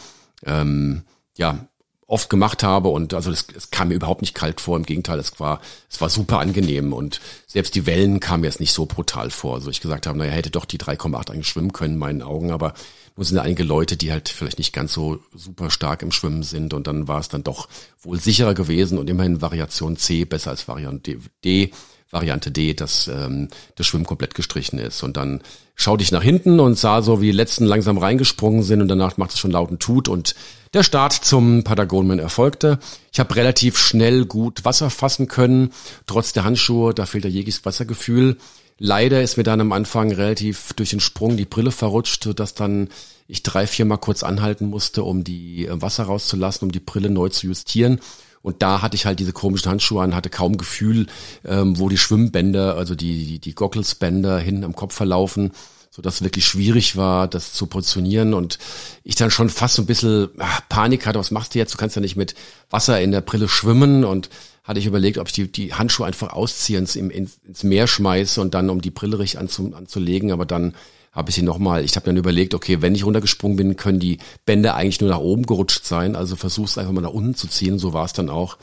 Speaker 2: ähm, ja, oft gemacht habe und also es, kam mir überhaupt nicht kalt vor, im Gegenteil, es war, es war super angenehm und selbst die Wellen kamen mir jetzt nicht so brutal vor. Also ich gesagt habe, naja, hätte doch die 3,8 eigentlich schwimmen können in meinen Augen, aber nur sind einige Leute, die halt vielleicht nicht ganz so super stark im Schwimmen sind und dann war es dann doch wohl sicherer gewesen und immerhin Variation C besser als Variante D. Variante D, dass ähm, das Schwimmen komplett gestrichen ist. Und dann schaute ich nach hinten und sah so, wie die letzten langsam reingesprungen sind und danach macht es schon lauten Tut und der Start zum Patagonien erfolgte. Ich habe relativ schnell gut Wasser fassen können, trotz der Handschuhe, da fehlt ja jegliches Wassergefühl. Leider ist mir dann am Anfang relativ durch den Sprung die Brille verrutscht, sodass dann ich drei, vier Mal kurz anhalten musste, um die äh, Wasser rauszulassen, um die Brille neu zu justieren. Und da hatte ich halt diese komischen Handschuhe an, hatte kaum Gefühl, ähm, wo die Schwimmbänder, also die, die, die Gogglesbänder hinten am Kopf verlaufen, so dass es wirklich schwierig war, das zu positionieren. Und ich dann schon fast so ein bisschen ach, Panik hatte, was machst du jetzt? Du kannst ja nicht mit Wasser in der Brille schwimmen. Und hatte ich überlegt, ob ich die, die Handschuhe einfach ausziehe, ins, ins Meer schmeiße und dann um die Brille richtig anzu, anzulegen, aber dann habe ich sie nochmal, ich habe dann überlegt, okay, wenn ich runtergesprungen bin, können die Bänder eigentlich nur nach oben gerutscht sein, also versuch's einfach mal nach unten zu ziehen, so war es dann auch.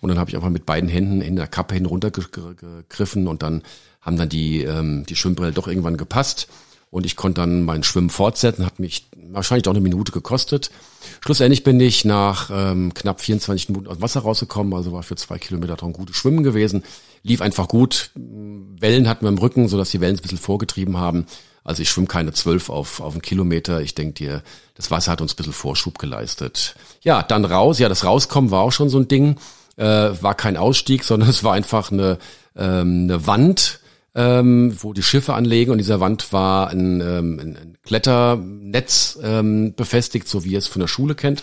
Speaker 2: Und dann habe ich einfach mit beiden Händen in der Kappe hin runtergegriffen und dann haben dann die, ähm, die Schwimmbrille doch irgendwann gepasst. Und ich konnte dann mein Schwimmen fortsetzen, hat mich wahrscheinlich auch eine Minute gekostet. Schlussendlich bin ich nach ähm, knapp 24 Minuten aus dem Wasser rausgekommen, also war für zwei Kilometer doch ein gutes Schwimmen gewesen. Lief einfach gut. Wellen hatten wir im Rücken, sodass die Wellen ein bisschen vorgetrieben haben. Also ich schwimme keine zwölf auf, auf einen Kilometer. Ich denke dir, das Wasser hat uns ein bisschen Vorschub geleistet. Ja, dann raus. Ja, das Rauskommen war auch schon so ein Ding. Äh, war kein Ausstieg, sondern es war einfach eine, ähm, eine Wand, ähm, wo die Schiffe anlegen. Und dieser Wand war ein, ähm, ein Kletternetz ähm, befestigt, so wie ihr es von der Schule kennt.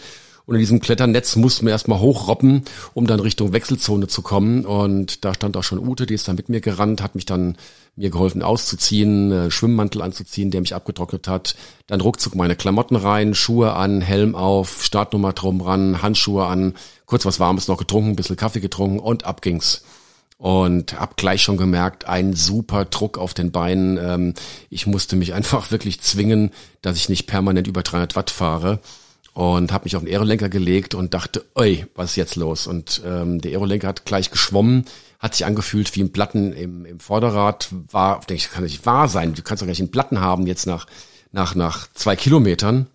Speaker 2: Und in diesem Kletternetz mussten wir erstmal hochroppen, um dann Richtung Wechselzone zu kommen. Und da stand auch schon Ute, die ist dann mit mir gerannt, hat mich dann mir geholfen auszuziehen, äh, Schwimmmantel anzuziehen, der mich abgetrocknet hat. Dann ruckzuck meine Klamotten rein, Schuhe an, Helm auf, Startnummer drum ran, Handschuhe an, kurz was Warmes noch getrunken, ein bisschen Kaffee getrunken und ab ging's. Und hab gleich schon gemerkt, ein super Druck auf den Beinen. Ähm, ich musste mich einfach wirklich zwingen, dass ich nicht permanent über 300 Watt fahre. Und habe mich auf den Aerolenker gelegt und dachte, oi, was ist jetzt los? Und ähm, der Aerolenker hat gleich geschwommen, hat sich angefühlt wie ein Platten im, im Vorderrad. War, denke ich, kann nicht wahr sein. Du kannst doch gar nicht einen Platten haben jetzt nach nach nach zwei Kilometern,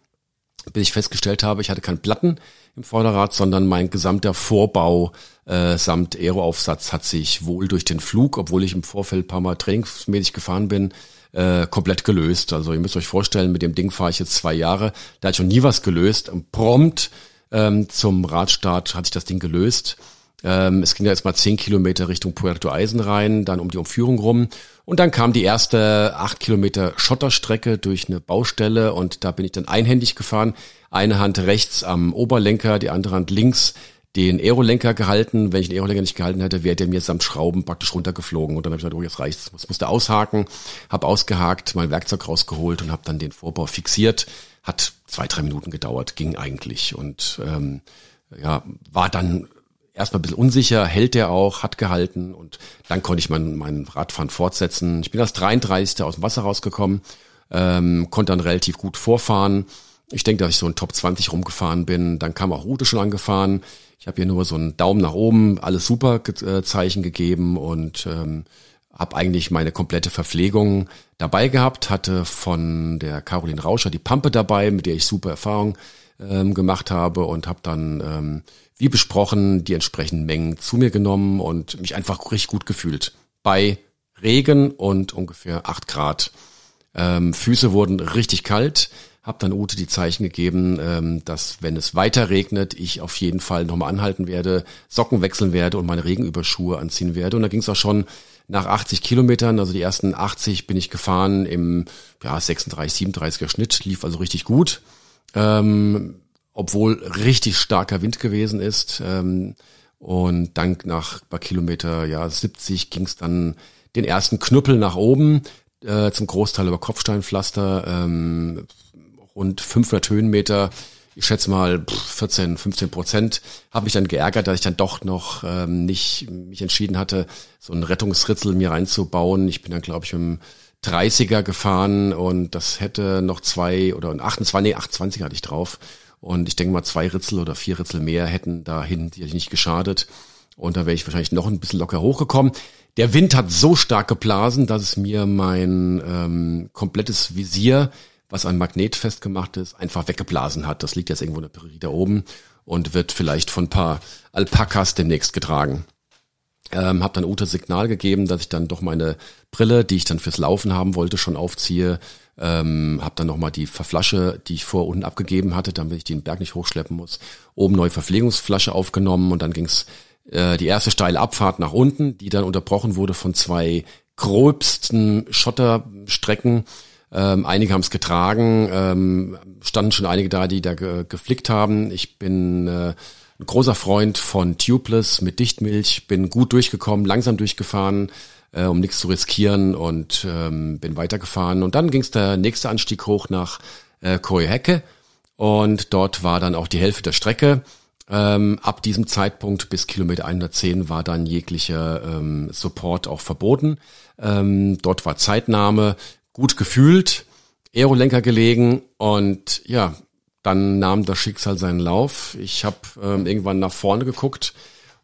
Speaker 2: bis ich festgestellt habe, ich hatte keinen Platten im Vorderrad, sondern mein gesamter Vorbau äh, samt Aeroaufsatz hat sich wohl durch den Flug, obwohl ich im Vorfeld paar Mal trainingsmäßig gefahren bin, äh, komplett gelöst. Also ihr müsst euch vorstellen, mit dem Ding fahre ich jetzt zwei Jahre, da hat schon nie was gelöst. Und prompt ähm, zum Radstart hat sich das Ding gelöst. Ähm, es ging ja jetzt mal zehn Kilometer Richtung Puerto Eisenrhein, dann um die Umführung rum. Und dann kam die erste acht Kilometer Schotterstrecke durch eine Baustelle und da bin ich dann einhändig gefahren. Eine Hand rechts am Oberlenker, die andere Hand links den Aerolenker gehalten. Wenn ich den Aerolenker nicht gehalten hätte, wäre der mir samt Schrauben praktisch runtergeflogen. Und dann habe ich gesagt, oh, jetzt reicht's. Ich musste aushaken, habe ausgehakt, mein Werkzeug rausgeholt und habe dann den Vorbau fixiert. Hat zwei, drei Minuten gedauert, ging eigentlich. Und ähm, ja, war dann erstmal ein bisschen unsicher, hält der auch, hat gehalten und dann konnte ich mein, mein Radfahren fortsetzen. Ich bin als 33. aus dem Wasser rausgekommen, ähm, konnte dann relativ gut vorfahren. Ich denke, dass ich so ein Top 20 rumgefahren bin. Dann kam auch Rute schon angefahren. Ich habe hier nur so einen Daumen nach oben, alles super äh, Zeichen gegeben und ähm, habe eigentlich meine komplette Verpflegung dabei gehabt, hatte von der Caroline Rauscher die Pampe dabei, mit der ich super Erfahrung ähm, gemacht habe und habe dann, ähm, wie besprochen, die entsprechenden Mengen zu mir genommen und mich einfach richtig gut gefühlt. Bei Regen und ungefähr acht Grad. Ähm, Füße wurden richtig kalt habe dann Ute die Zeichen gegeben, ähm, dass wenn es weiter regnet, ich auf jeden Fall nochmal anhalten werde, Socken wechseln werde und meine Regenüberschuhe anziehen werde. Und da ging es auch schon nach 80 Kilometern, also die ersten 80 bin ich gefahren im ja, 36, 37er Schnitt, lief also richtig gut. Ähm, obwohl richtig starker Wind gewesen ist. Ähm, und dann nach paar Kilometer ja 70 ging es dann den ersten Knüppel nach oben, äh, zum Großteil über Kopfsteinpflaster. Ähm, rund 500 Höhenmeter, ich schätze mal 14, 15 Prozent, habe mich dann geärgert, dass ich dann doch noch ähm, nicht mich entschieden hatte, so ein Rettungsritzel mir reinzubauen. Ich bin dann, glaube ich, mit dem 30er gefahren und das hätte noch zwei oder ein 28, nee, 28 hatte ich drauf. Und ich denke mal, zwei Ritzel oder vier Ritzel mehr hätten dahin nicht geschadet. Und da wäre ich wahrscheinlich noch ein bisschen locker hochgekommen. Der Wind hat so stark geblasen, dass es mir mein ähm, komplettes Visier was an Magnet festgemacht ist, einfach weggeblasen hat. Das liegt jetzt irgendwo in der Prärie da oben und wird vielleicht von ein paar Alpakas demnächst getragen. Ähm, habe dann Ute Signal gegeben, dass ich dann doch meine Brille, die ich dann fürs Laufen haben wollte, schon aufziehe. Ähm, habe dann nochmal die Verflasche, die ich vor unten abgegeben hatte, damit ich den Berg nicht hochschleppen muss, oben neue Verpflegungsflasche aufgenommen und dann ging's äh, die erste steile Abfahrt nach unten, die dann unterbrochen wurde von zwei gröbsten Schotterstrecken, ähm, einige haben es getragen, ähm, standen schon einige da, die da ge geflickt haben. Ich bin äh, ein großer Freund von Tubeless mit Dichtmilch, bin gut durchgekommen, langsam durchgefahren, äh, um nichts zu riskieren und ähm, bin weitergefahren. Und dann ging es der nächste Anstieg hoch nach äh, Koihecke und dort war dann auch die Hälfte der Strecke. Ähm, ab diesem Zeitpunkt bis Kilometer 110 war dann jeglicher ähm, Support auch verboten. Ähm, dort war Zeitnahme gut gefühlt, Aerolenker gelegen und ja, dann nahm das Schicksal seinen Lauf. Ich habe ähm, irgendwann nach vorne geguckt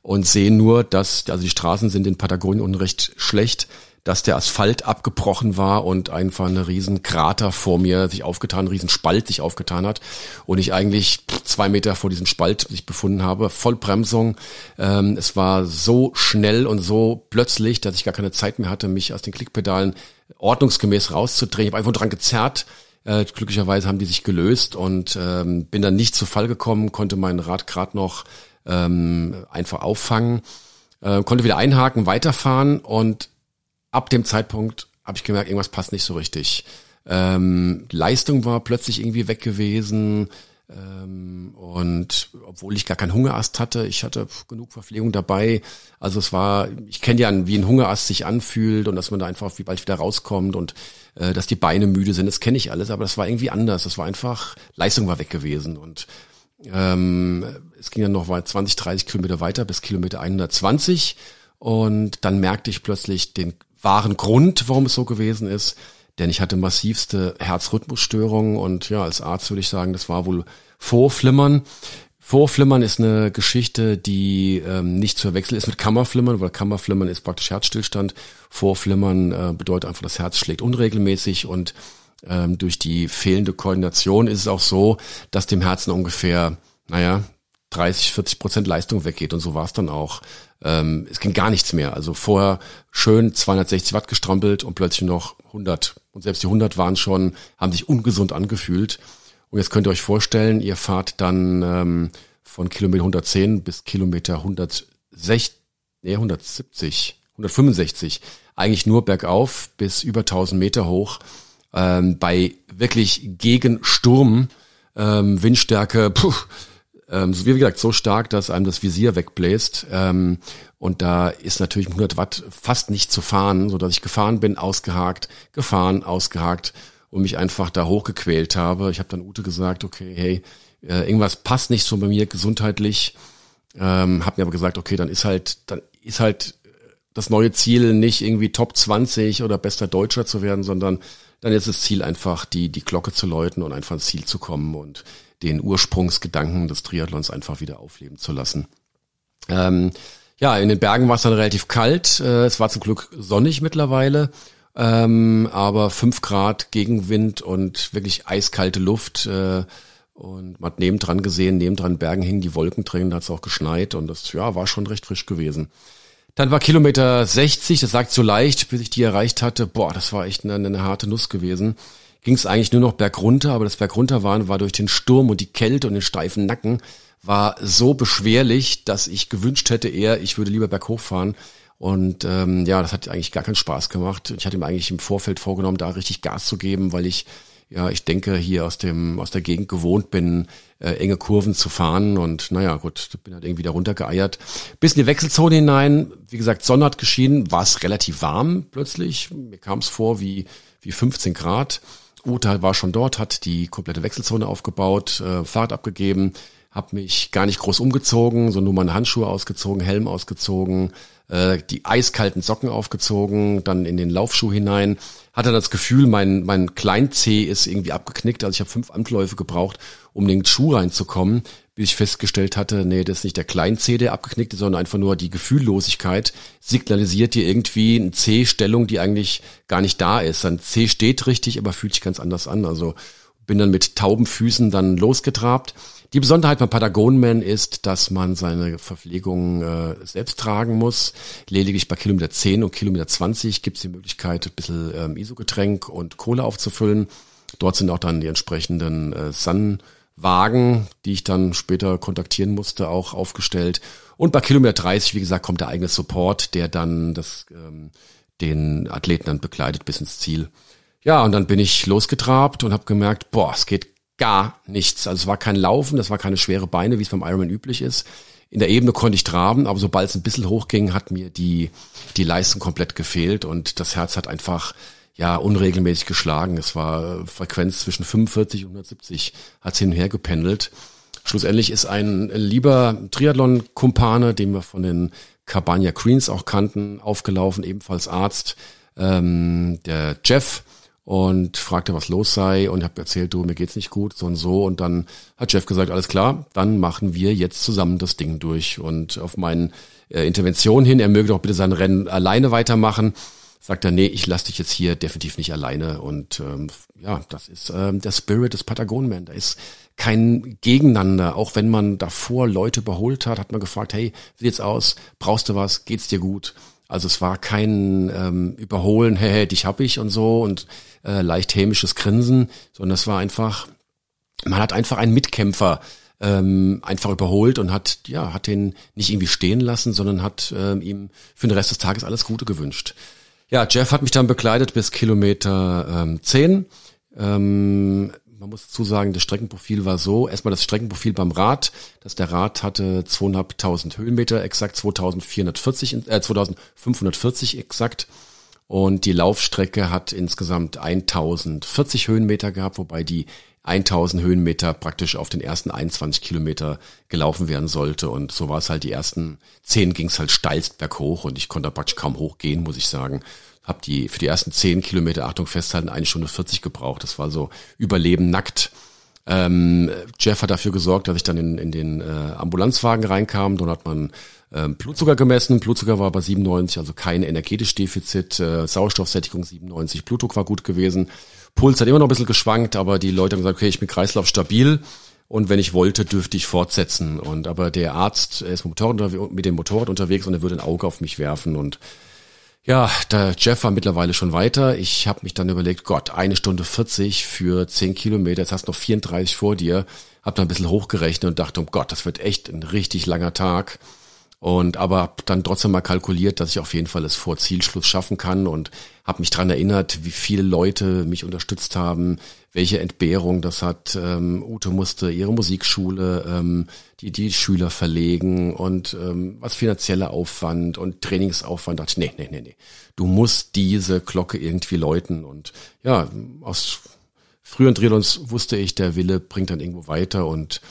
Speaker 2: und sehe nur, dass, also die Straßen sind in Patagonien unten recht schlecht, dass der Asphalt abgebrochen war und einfach eine riesen Krater vor mir sich aufgetan, ein riesen Spalt sich aufgetan hat und ich eigentlich zwei Meter vor diesem Spalt sich befunden habe, Vollbremsung. Ähm, es war so schnell und so plötzlich, dass ich gar keine Zeit mehr hatte, mich aus den Klickpedalen ordnungsgemäß rauszudrehen. Ich habe einfach dran gezerrt. Äh, glücklicherweise haben die sich gelöst und ähm, bin dann nicht zu Fall gekommen, konnte mein Rad gerade noch ähm, einfach auffangen, äh, konnte wieder einhaken, weiterfahren und ab dem Zeitpunkt habe ich gemerkt, irgendwas passt nicht so richtig. Ähm, Leistung war plötzlich irgendwie weg gewesen. Ähm, und obwohl ich gar keinen Hungerast hatte, ich hatte genug Verpflegung dabei. Also es war, ich kenne ja, wie ein Hungerast sich anfühlt und dass man da einfach wie bald wieder rauskommt und äh, dass die Beine müde sind, das kenne ich alles, aber das war irgendwie anders. Das war einfach, Leistung war weg gewesen. Und ähm, es ging dann noch 20, 30 Kilometer weiter bis Kilometer 120. Und dann merkte ich plötzlich den wahren Grund, warum es so gewesen ist. Denn ich hatte massivste Herzrhythmusstörungen und ja, als Arzt würde ich sagen, das war wohl Vorflimmern. Vorflimmern ist eine Geschichte, die ähm, nicht zu verwechseln ist mit Kammerflimmern, weil Kammerflimmern ist praktisch Herzstillstand. Vorflimmern äh, bedeutet einfach, das Herz schlägt unregelmäßig und ähm, durch die fehlende Koordination ist es auch so, dass dem Herzen ungefähr, naja, 30, 40 Prozent Leistung weggeht und so war es dann auch. Ähm, es ging gar nichts mehr. Also vorher schön 260 Watt gestrampelt und plötzlich noch 100. Und selbst die 100 waren schon, haben sich ungesund angefühlt. Und jetzt könnt ihr euch vorstellen, ihr fahrt dann ähm, von Kilometer 110 bis Kilometer 160, nee, 170, 165, eigentlich nur bergauf bis über 1000 Meter hoch, ähm, bei wirklich gegen Sturm, ähm, Windstärke, puh, ähm, wie gesagt, so stark, dass einem das Visier wegbläst. Ähm, und da ist natürlich 100 Watt fast nicht zu fahren, so dass ich gefahren bin, ausgehakt, gefahren, ausgehakt und mich einfach da hochgequält habe. Ich habe dann Ute gesagt, okay, hey, äh, irgendwas passt nicht so bei mir gesundheitlich. Ähm, hab mir aber gesagt, okay, dann ist halt, dann ist halt das neue Ziel nicht irgendwie Top 20 oder bester Deutscher zu werden, sondern dann ist das Ziel einfach, die, die Glocke zu läuten und einfach ins Ziel zu kommen und den Ursprungsgedanken des Triathlons einfach wieder aufleben zu lassen. Ähm, ja, in den Bergen war es dann relativ kalt. Äh, es war zum Glück sonnig mittlerweile, ähm, aber fünf Grad Gegenwind und wirklich eiskalte Luft. Äh, und man hat nebendran gesehen, nebendran Bergen hingen die Wolken drin, da hat es auch geschneit und das ja, war schon recht frisch gewesen. Dann war Kilometer 60, das sagt so leicht, bis ich die erreicht hatte. Boah, das war echt eine, eine harte Nuss gewesen ging es eigentlich nur noch bergunter, aber das Bergunterfahren war durch den Sturm und die Kälte und den steifen Nacken war so beschwerlich, dass ich gewünscht hätte eher, ich würde lieber berghoch fahren. Und ähm, ja, das hat eigentlich gar keinen Spaß gemacht. Ich hatte mir eigentlich im Vorfeld vorgenommen, da richtig Gas zu geben, weil ich ja, ich denke, hier aus dem aus der Gegend gewohnt bin, äh, enge Kurven zu fahren und naja, gut, bin halt irgendwie da runtergeeiert. Bis in die Wechselzone hinein, wie gesagt, Sonne hat geschienen, war es relativ warm plötzlich. Mir kam es vor wie wie 15 Grad. Uta war schon dort, hat die komplette Wechselzone aufgebaut, äh, Fahrrad abgegeben, habe mich gar nicht groß umgezogen, so nur meine Handschuhe ausgezogen, Helm ausgezogen, äh, die eiskalten Socken aufgezogen, dann in den Laufschuh hinein. Hatte das Gefühl, mein, mein Kleinzeh ist irgendwie abgeknickt. Also ich habe fünf Anläufe gebraucht, um in den Schuh reinzukommen bis ich festgestellt hatte, nee, das ist nicht der Klein-C, der abgeknickt ist, sondern einfach nur die Gefühllosigkeit signalisiert dir irgendwie eine C-Stellung, die eigentlich gar nicht da ist. Ein C steht richtig, aber fühlt sich ganz anders an. Also bin dann mit tauben Füßen dann losgetrabt. Die Besonderheit beim Patagonman ist, dass man seine Verpflegung äh, selbst tragen muss. Lediglich bei Kilometer 10 und Kilometer 20 gibt es die Möglichkeit, ein bisschen ähm, Isogetränk und Kohle aufzufüllen. Dort sind auch dann die entsprechenden äh, Sun- Wagen, die ich dann später kontaktieren musste, auch aufgestellt. Und bei Kilometer 30, wie gesagt, kommt der eigene Support, der dann das, ähm, den Athleten dann begleitet bis ins Ziel. Ja, und dann bin ich losgetrabt und habe gemerkt, boah, es geht gar nichts. Also es war kein Laufen, das war keine schwere Beine, wie es beim Ironman üblich ist. In der Ebene konnte ich traben, aber sobald es ein bisschen hochging, hat mir die, die Leistung komplett gefehlt und das Herz hat einfach ja unregelmäßig geschlagen. Es war Frequenz zwischen 45 und 170, hat hin und her gependelt. Schlussendlich ist ein lieber Triathlon-Kumpane, den wir von den Cabania Greens auch kannten, aufgelaufen, ebenfalls Arzt, ähm, der Jeff und fragte, was los sei und habe erzählt, du, mir geht's nicht gut, so und so. Und dann hat Jeff gesagt, alles klar, dann machen wir jetzt zusammen das Ding durch. Und auf meine äh, Intervention hin, er möge doch bitte sein Rennen alleine weitermachen sagt er, nee, ich lasse dich jetzt hier definitiv nicht alleine. Und ähm, ja, das ist ähm, der Spirit des Patagonman. Da ist kein Gegeneinander. Auch wenn man davor Leute überholt hat, hat man gefragt, hey, wie sieht's aus? Brauchst du was? Geht's dir gut? Also es war kein ähm, Überholen, hey, hey, dich hab ich und so und äh, leicht hämisches Grinsen, sondern es war einfach, man hat einfach einen Mitkämpfer ähm, einfach überholt und hat ja hat den nicht irgendwie stehen lassen, sondern hat ähm, ihm für den Rest des Tages alles Gute gewünscht. Ja, Jeff hat mich dann begleitet bis Kilometer ähm, 10. Ähm, man muss dazu sagen, das Streckenprofil war so, erstmal das Streckenprofil beim Rad, dass der Rad hatte zweieinhalbtausend Höhenmeter, exakt 2440, äh, 2540 exakt. Und die Laufstrecke hat insgesamt 1040 Höhenmeter gehabt, wobei die 1000 Höhenmeter praktisch auf den ersten 21 Kilometer gelaufen werden sollte. Und so war es halt, die ersten 10 ging es halt steilst berghoch und ich konnte praktisch kaum hochgehen, muss ich sagen. habe die für die ersten zehn Kilometer, Achtung festhalten, eine Stunde 40 gebraucht. Das war so Überleben nackt. Ähm, Jeff hat dafür gesorgt, dass ich dann in, in den äh, Ambulanzwagen reinkam. Dort hat man ähm, Blutzucker gemessen. Blutzucker war bei 97, also kein energetisch Defizit. Äh, Sauerstoffsättigung 97, Blutdruck war gut gewesen. Puls hat immer noch ein bisschen geschwankt, aber die Leute haben gesagt, okay, ich bin Kreislauf stabil. Und wenn ich wollte, dürfte ich fortsetzen. Und aber der Arzt er ist mit, dem Motorrad unterwegs und er würde ein Auge auf mich werfen. Und ja, der Jeff war mittlerweile schon weiter. Ich habe mich dann überlegt, Gott, eine Stunde 40 für 10 Kilometer, jetzt hast du noch 34 vor dir. Hab dann ein bisschen hochgerechnet und dachte, um Gott, das wird echt ein richtig langer Tag. Und aber hab dann trotzdem mal kalkuliert, dass ich auf jeden Fall es vor Zielschluss schaffen kann und habe mich dran erinnert, wie viele Leute mich unterstützt haben, welche Entbehrung das hat. Ähm, Ute musste ihre Musikschule, ähm, die die Schüler verlegen und ähm, was finanzieller Aufwand und Trainingsaufwand. Da dachte ich, nee, nee, nee, nee. Du musst diese Glocke irgendwie läuten. Und ja, aus früheren Trilons wusste ich, der Wille bringt dann irgendwo weiter und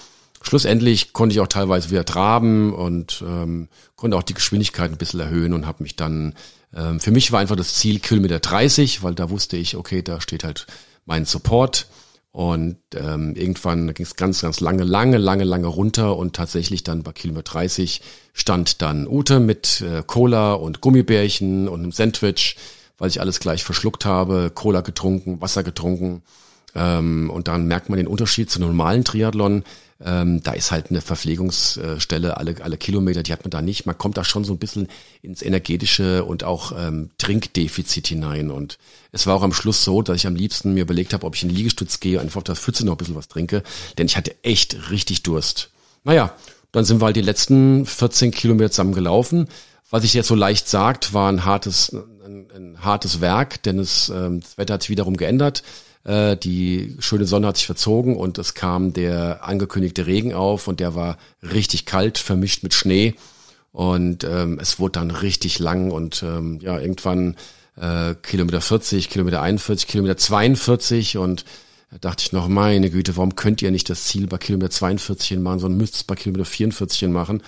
Speaker 2: Schlussendlich konnte ich auch teilweise wieder traben und ähm, konnte auch die Geschwindigkeit ein bisschen erhöhen und habe mich dann, ähm, für mich war einfach das Ziel Kilometer 30, weil da wusste ich, okay, da steht halt mein Support. Und ähm, irgendwann ging es ganz, ganz lange, lange, lange, lange runter und tatsächlich dann bei Kilometer 30 stand dann Ute mit äh, Cola und Gummibärchen und einem Sandwich, weil ich alles gleich verschluckt habe, Cola getrunken, Wasser getrunken. Ähm, und dann merkt man den Unterschied zu normalen Triathlon ähm, da ist halt eine Verpflegungsstelle alle, alle Kilometer, die hat man da nicht. Man kommt da schon so ein bisschen ins energetische und auch ähm, Trinkdefizit hinein. Und es war auch am Schluss so, dass ich am liebsten mir überlegt habe, ob ich in den Liegestütz gehe, einfach auf der Pfütze noch ein bisschen was trinke, denn ich hatte echt richtig Durst. Naja, dann sind wir halt die letzten 14 Kilometer zusammen gelaufen. Was ich jetzt so leicht sagt, war ein hartes, ein, ein hartes Werk, denn es, ähm, das Wetter hat sich wiederum geändert. Äh, die schöne Sonne hat sich verzogen und es kam der angekündigte Regen auf und der war richtig kalt, vermischt mit Schnee. Und ähm, es wurde dann richtig lang und ähm, ja, irgendwann äh, Kilometer 40, Kilometer 41, Kilometer 42 und da dachte ich noch, meine Güte, warum könnt ihr nicht das Ziel bei Kilometer 42 machen, sondern müsst es bei Kilometer 44 machen?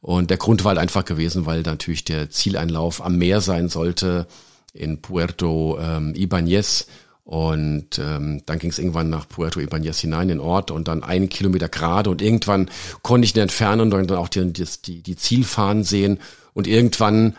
Speaker 2: Und der Grund war halt einfach gewesen, weil natürlich der Zieleinlauf am Meer sein sollte in Puerto ähm, Ibanez und ähm, dann ging es irgendwann nach Puerto Ibanez hinein, in den Ort, und dann einen Kilometer gerade. Und irgendwann konnte ich in der Entfernung dann auch die, die, die Zielfahnen sehen. Und irgendwann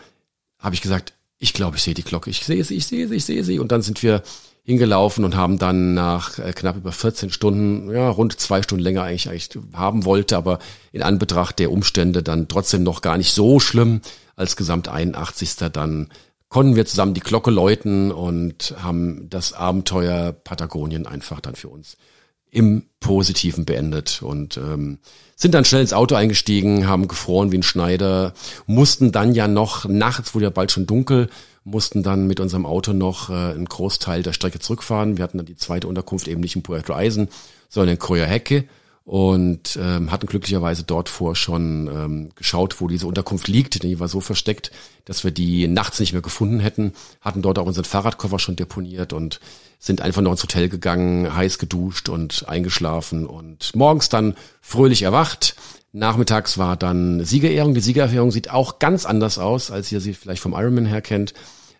Speaker 2: habe ich gesagt, ich glaube, ich sehe die Glocke. Ich sehe sie, ich sehe sie, ich sehe sie. Und dann sind wir hingelaufen und haben dann nach äh, knapp über 14 Stunden, ja, rund zwei Stunden länger eigentlich, eigentlich haben wollte, aber in Anbetracht der Umstände dann trotzdem noch gar nicht so schlimm, als Gesamt 81. dann konnten wir zusammen die Glocke läuten und haben das Abenteuer Patagonien einfach dann für uns im Positiven beendet und ähm, sind dann schnell ins Auto eingestiegen, haben gefroren wie ein Schneider, mussten dann ja noch, nachts wurde ja bald schon dunkel, mussten dann mit unserem Auto noch äh, einen Großteil der Strecke zurückfahren. Wir hatten dann die zweite Unterkunft eben nicht in Puerto Eisen, sondern in Coya Hecke und ähm, hatten glücklicherweise dort vor schon ähm, geschaut, wo diese Unterkunft liegt. Die war so versteckt, dass wir die nachts nicht mehr gefunden hätten. Hatten dort auch unseren Fahrradkoffer schon deponiert und sind einfach noch ins Hotel gegangen, heiß geduscht und eingeschlafen und morgens dann fröhlich erwacht. Nachmittags war dann Siegerehrung. Die Siegerehrung sieht auch ganz anders aus, als ihr sie vielleicht vom Ironman her kennt.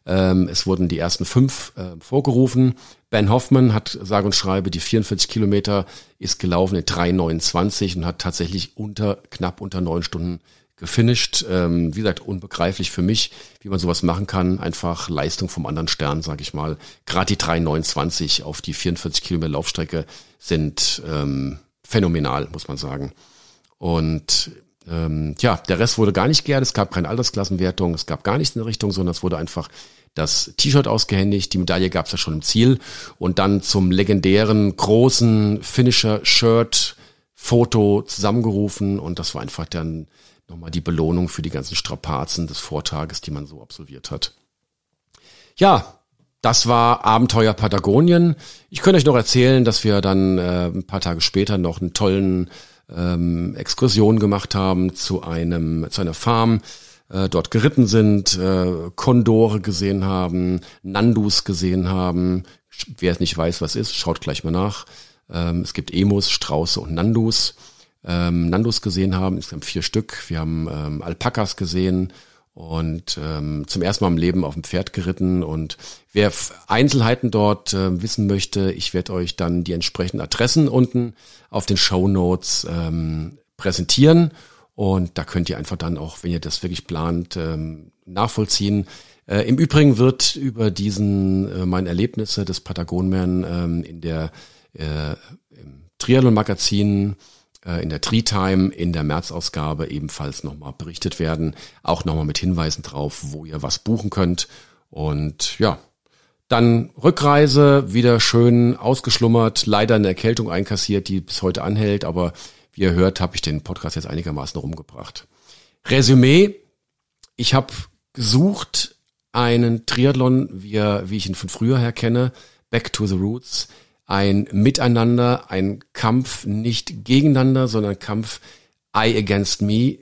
Speaker 2: Ähm, es wurden die ersten fünf äh, vorgerufen. Ben Hoffman hat sage und schreibe die 44 Kilometer ist gelaufen in 3,29 und hat tatsächlich unter knapp unter neun Stunden gefinisht. Ähm, wie gesagt, unbegreiflich für mich, wie man sowas machen kann. Einfach Leistung vom anderen Stern, sage ich mal. Gerade die 3,29 auf die 44 Kilometer Laufstrecke sind ähm, phänomenal, muss man sagen. Und ähm, ja, der Rest wurde gar nicht geehrt. Es gab keine Altersklassenwertung, es gab gar nichts in der Richtung, sondern es wurde einfach das T-Shirt ausgehändigt, die Medaille gab es ja schon im Ziel und dann zum legendären großen Finisher-Shirt Foto zusammengerufen und das war einfach dann nochmal die Belohnung für die ganzen Strapazen des Vortages, die man so absolviert hat. Ja, das war Abenteuer Patagonien. Ich könnte euch noch erzählen, dass wir dann äh, ein paar Tage später noch einen tollen ähm, Exkursion gemacht haben zu einem zu einer Farm äh, dort geritten sind, äh, Kondore gesehen haben, Nandus gesehen haben. Wer es nicht weiß, was ist, schaut gleich mal nach. Ähm, es gibt Emus, Strauße und Nandus. Ähm, Nandus gesehen haben, insgesamt vier Stück. Wir haben ähm, Alpakas gesehen und ähm, zum ersten Mal im Leben auf dem Pferd geritten. Und wer Einzelheiten dort äh, wissen möchte, ich werde euch dann die entsprechenden Adressen unten auf den Show Notes ähm, präsentieren. Und da könnt ihr einfach dann auch, wenn ihr das wirklich plant, ähm, nachvollziehen. Äh, Im Übrigen wird über diesen äh, meine Erlebnisse des Patagonman ähm, in der äh, im Triathlon-Magazin in der Tree Time in der März-Ausgabe ebenfalls nochmal berichtet werden. Auch nochmal mit Hinweisen drauf, wo ihr was buchen könnt. Und ja, dann Rückreise, wieder schön ausgeschlummert, leider eine Erkältung einkassiert, die bis heute anhält, aber wie ihr hört, habe ich den Podcast jetzt einigermaßen rumgebracht. Resümee, ich habe gesucht einen Triathlon, wie, wie ich ihn von früher her kenne, Back to the Roots, ein Miteinander, ein Kampf nicht gegeneinander, sondern Kampf I against me,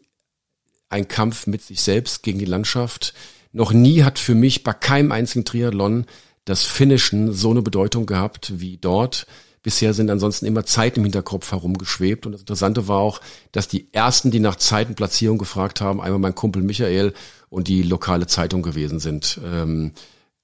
Speaker 2: ein Kampf mit sich selbst gegen die Landschaft. Noch nie hat für mich bei keinem einzigen Triathlon das Finishen so eine Bedeutung gehabt wie dort. Bisher sind ansonsten immer Zeit im Hinterkopf herumgeschwebt. Und das Interessante war auch, dass die ersten, die nach Zeitenplatzierung gefragt haben, einmal mein Kumpel Michael und die lokale Zeitung gewesen sind. Ähm,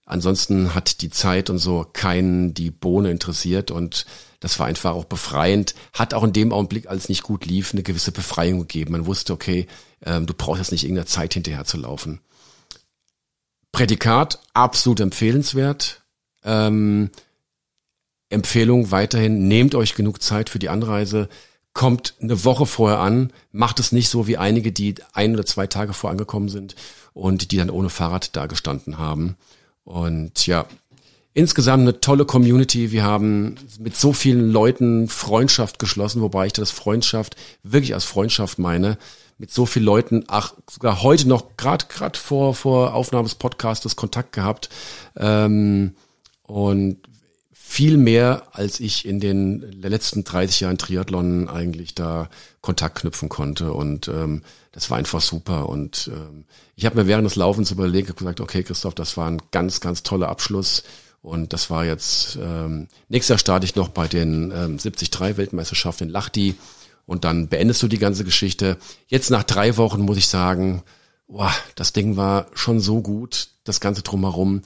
Speaker 2: Ansonsten hat die Zeit und so keinen die Bohne interessiert und das war einfach auch befreiend. Hat auch in dem Augenblick, als es nicht gut lief, eine gewisse Befreiung gegeben. Man wusste, okay, ähm, du brauchst jetzt nicht irgendeiner Zeit hinterher zu laufen. Prädikat, absolut empfehlenswert. Ähm, Empfehlung weiterhin, nehmt euch genug Zeit für die Anreise, kommt eine Woche vorher an, macht es nicht so wie einige, die ein oder zwei Tage vor angekommen sind und die dann ohne Fahrrad da gestanden haben. Und ja, insgesamt eine tolle Community. Wir haben mit so vielen Leuten Freundschaft geschlossen, wobei ich das Freundschaft wirklich als Freundschaft meine. Mit so vielen Leuten, ach, sogar heute noch, gerade gerade vor, vor Aufnahme des Podcastes Kontakt gehabt. Ähm, und viel mehr, als ich in den letzten 30 Jahren Triathlon eigentlich da Kontakt knüpfen konnte. Und ähm, das war einfach super. Und ähm, ich habe mir während des Laufens überlegt und gesagt, okay, Christoph, das war ein ganz, ganz toller Abschluss. Und das war jetzt, ähm, nächstes Jahr starte ich noch bei den ähm, 73 Weltmeisterschaften in Lachti und dann beendest du die ganze Geschichte. Jetzt nach drei Wochen muss ich sagen, boah, das Ding war schon so gut, das Ganze drumherum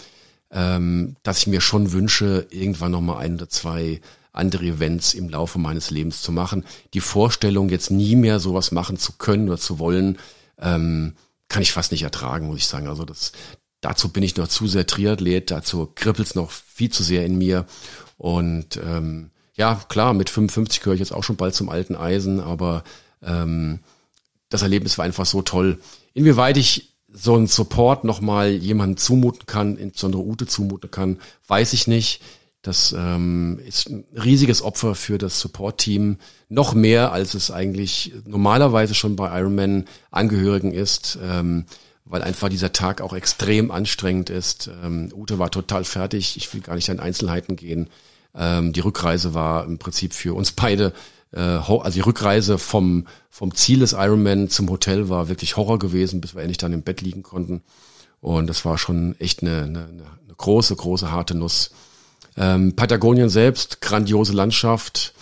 Speaker 2: ähm, dass ich mir schon wünsche, irgendwann nochmal ein oder zwei andere Events im Laufe meines Lebens zu machen. Die Vorstellung, jetzt nie mehr sowas machen zu können oder zu wollen, ähm, kann ich fast nicht ertragen, muss ich sagen. Also das, dazu bin ich noch zu sehr Triathlet, dazu kribbelt's noch viel zu sehr in mir. Und ähm, ja, klar, mit 55 gehöre ich jetzt auch schon bald zum alten Eisen, aber ähm, das Erlebnis war einfach so toll. Inwieweit ich so ein Support nochmal jemanden zumuten kann, insbesondere Ute zumuten kann, weiß ich nicht. Das ähm, ist ein riesiges Opfer für das Support-Team. Noch mehr, als es eigentlich normalerweise schon bei Ironman Angehörigen ist, ähm, weil einfach dieser Tag auch extrem anstrengend ist. Ähm, Ute war total fertig. Ich will gar nicht in Einzelheiten gehen. Ähm, die Rückreise war im Prinzip für uns beide äh, also die Rückreise vom, vom Ziel des Ironman zum Hotel war wirklich Horror gewesen, bis wir endlich dann im Bett liegen konnten. Und das war schon echt eine, eine, eine große, große harte Nuss. Ähm, Patagonien selbst, grandiose Landschaft.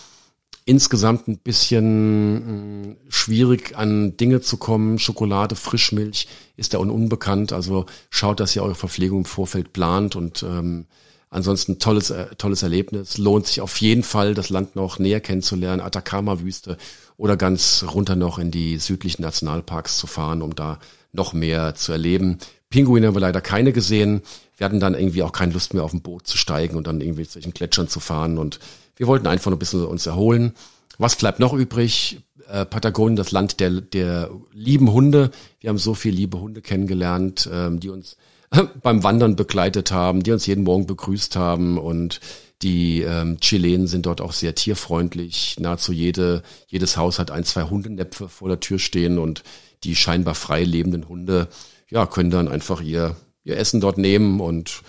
Speaker 2: Insgesamt ein bisschen mh, mm, schwierig an Dinge zu kommen. Schokolade, Frischmilch ist da unbekannt. Also schaut, dass ihr eure Verpflegung im Vorfeld plant und ähm, Ansonsten tolles, äh, tolles Erlebnis. Lohnt sich auf jeden Fall, das Land noch näher kennenzulernen. Atacama-Wüste oder ganz runter noch in die südlichen Nationalparks zu fahren, um da noch mehr zu erleben. Pinguine haben wir leider keine gesehen. Wir hatten dann irgendwie auch keine Lust mehr auf ein Boot zu steigen und dann irgendwie zwischen Gletschern zu fahren und wir wollten einfach noch ein bisschen uns erholen. Was bleibt noch übrig? Äh, Patagonien, das Land der, der lieben Hunde. Wir haben so viele liebe Hunde kennengelernt, ähm, die uns beim Wandern begleitet haben, die uns jeden Morgen begrüßt haben und die ähm, Chilenen sind dort auch sehr tierfreundlich. Nahezu jede, jedes Haus hat ein, zwei Hundenäpfe vor der Tür stehen und die scheinbar frei lebenden Hunde, ja, können dann einfach ihr, ihr Essen dort nehmen und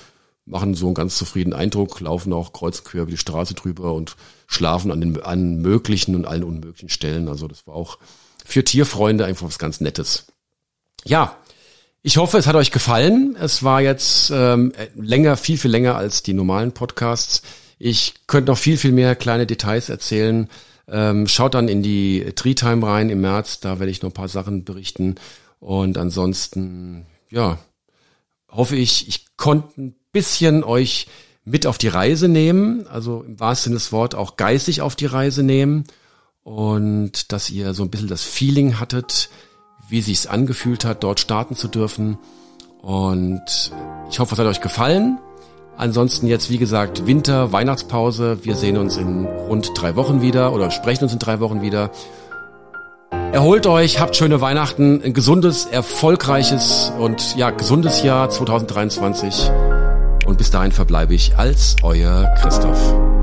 Speaker 2: machen so einen ganz zufriedenen Eindruck, laufen auch kreuz und quer über die Straße drüber und schlafen an den an möglichen und allen unmöglichen Stellen. Also das war auch für Tierfreunde einfach was ganz Nettes. Ja, ich hoffe, es hat euch gefallen. Es war jetzt ähm, länger, viel, viel länger als die normalen Podcasts. Ich könnte noch viel, viel mehr kleine Details erzählen. Ähm, schaut dann in die Tree Time rein im März, da werde ich noch ein paar Sachen berichten. Und ansonsten, ja, hoffe ich, ich konnte ein bisschen euch mit auf die Reise nehmen, also im wahrsten Sinne des Wortes auch geistig auf die Reise nehmen und dass ihr so ein bisschen das Feeling hattet, wie sich's angefühlt hat, dort starten zu dürfen. Und ich hoffe, es hat euch gefallen. Ansonsten jetzt, wie gesagt, Winter, Weihnachtspause. Wir sehen uns in rund drei Wochen wieder oder sprechen uns in drei Wochen wieder. Erholt euch, habt schöne Weihnachten, ein gesundes, erfolgreiches und ja, gesundes Jahr 2023. Und bis dahin verbleibe ich als euer Christoph.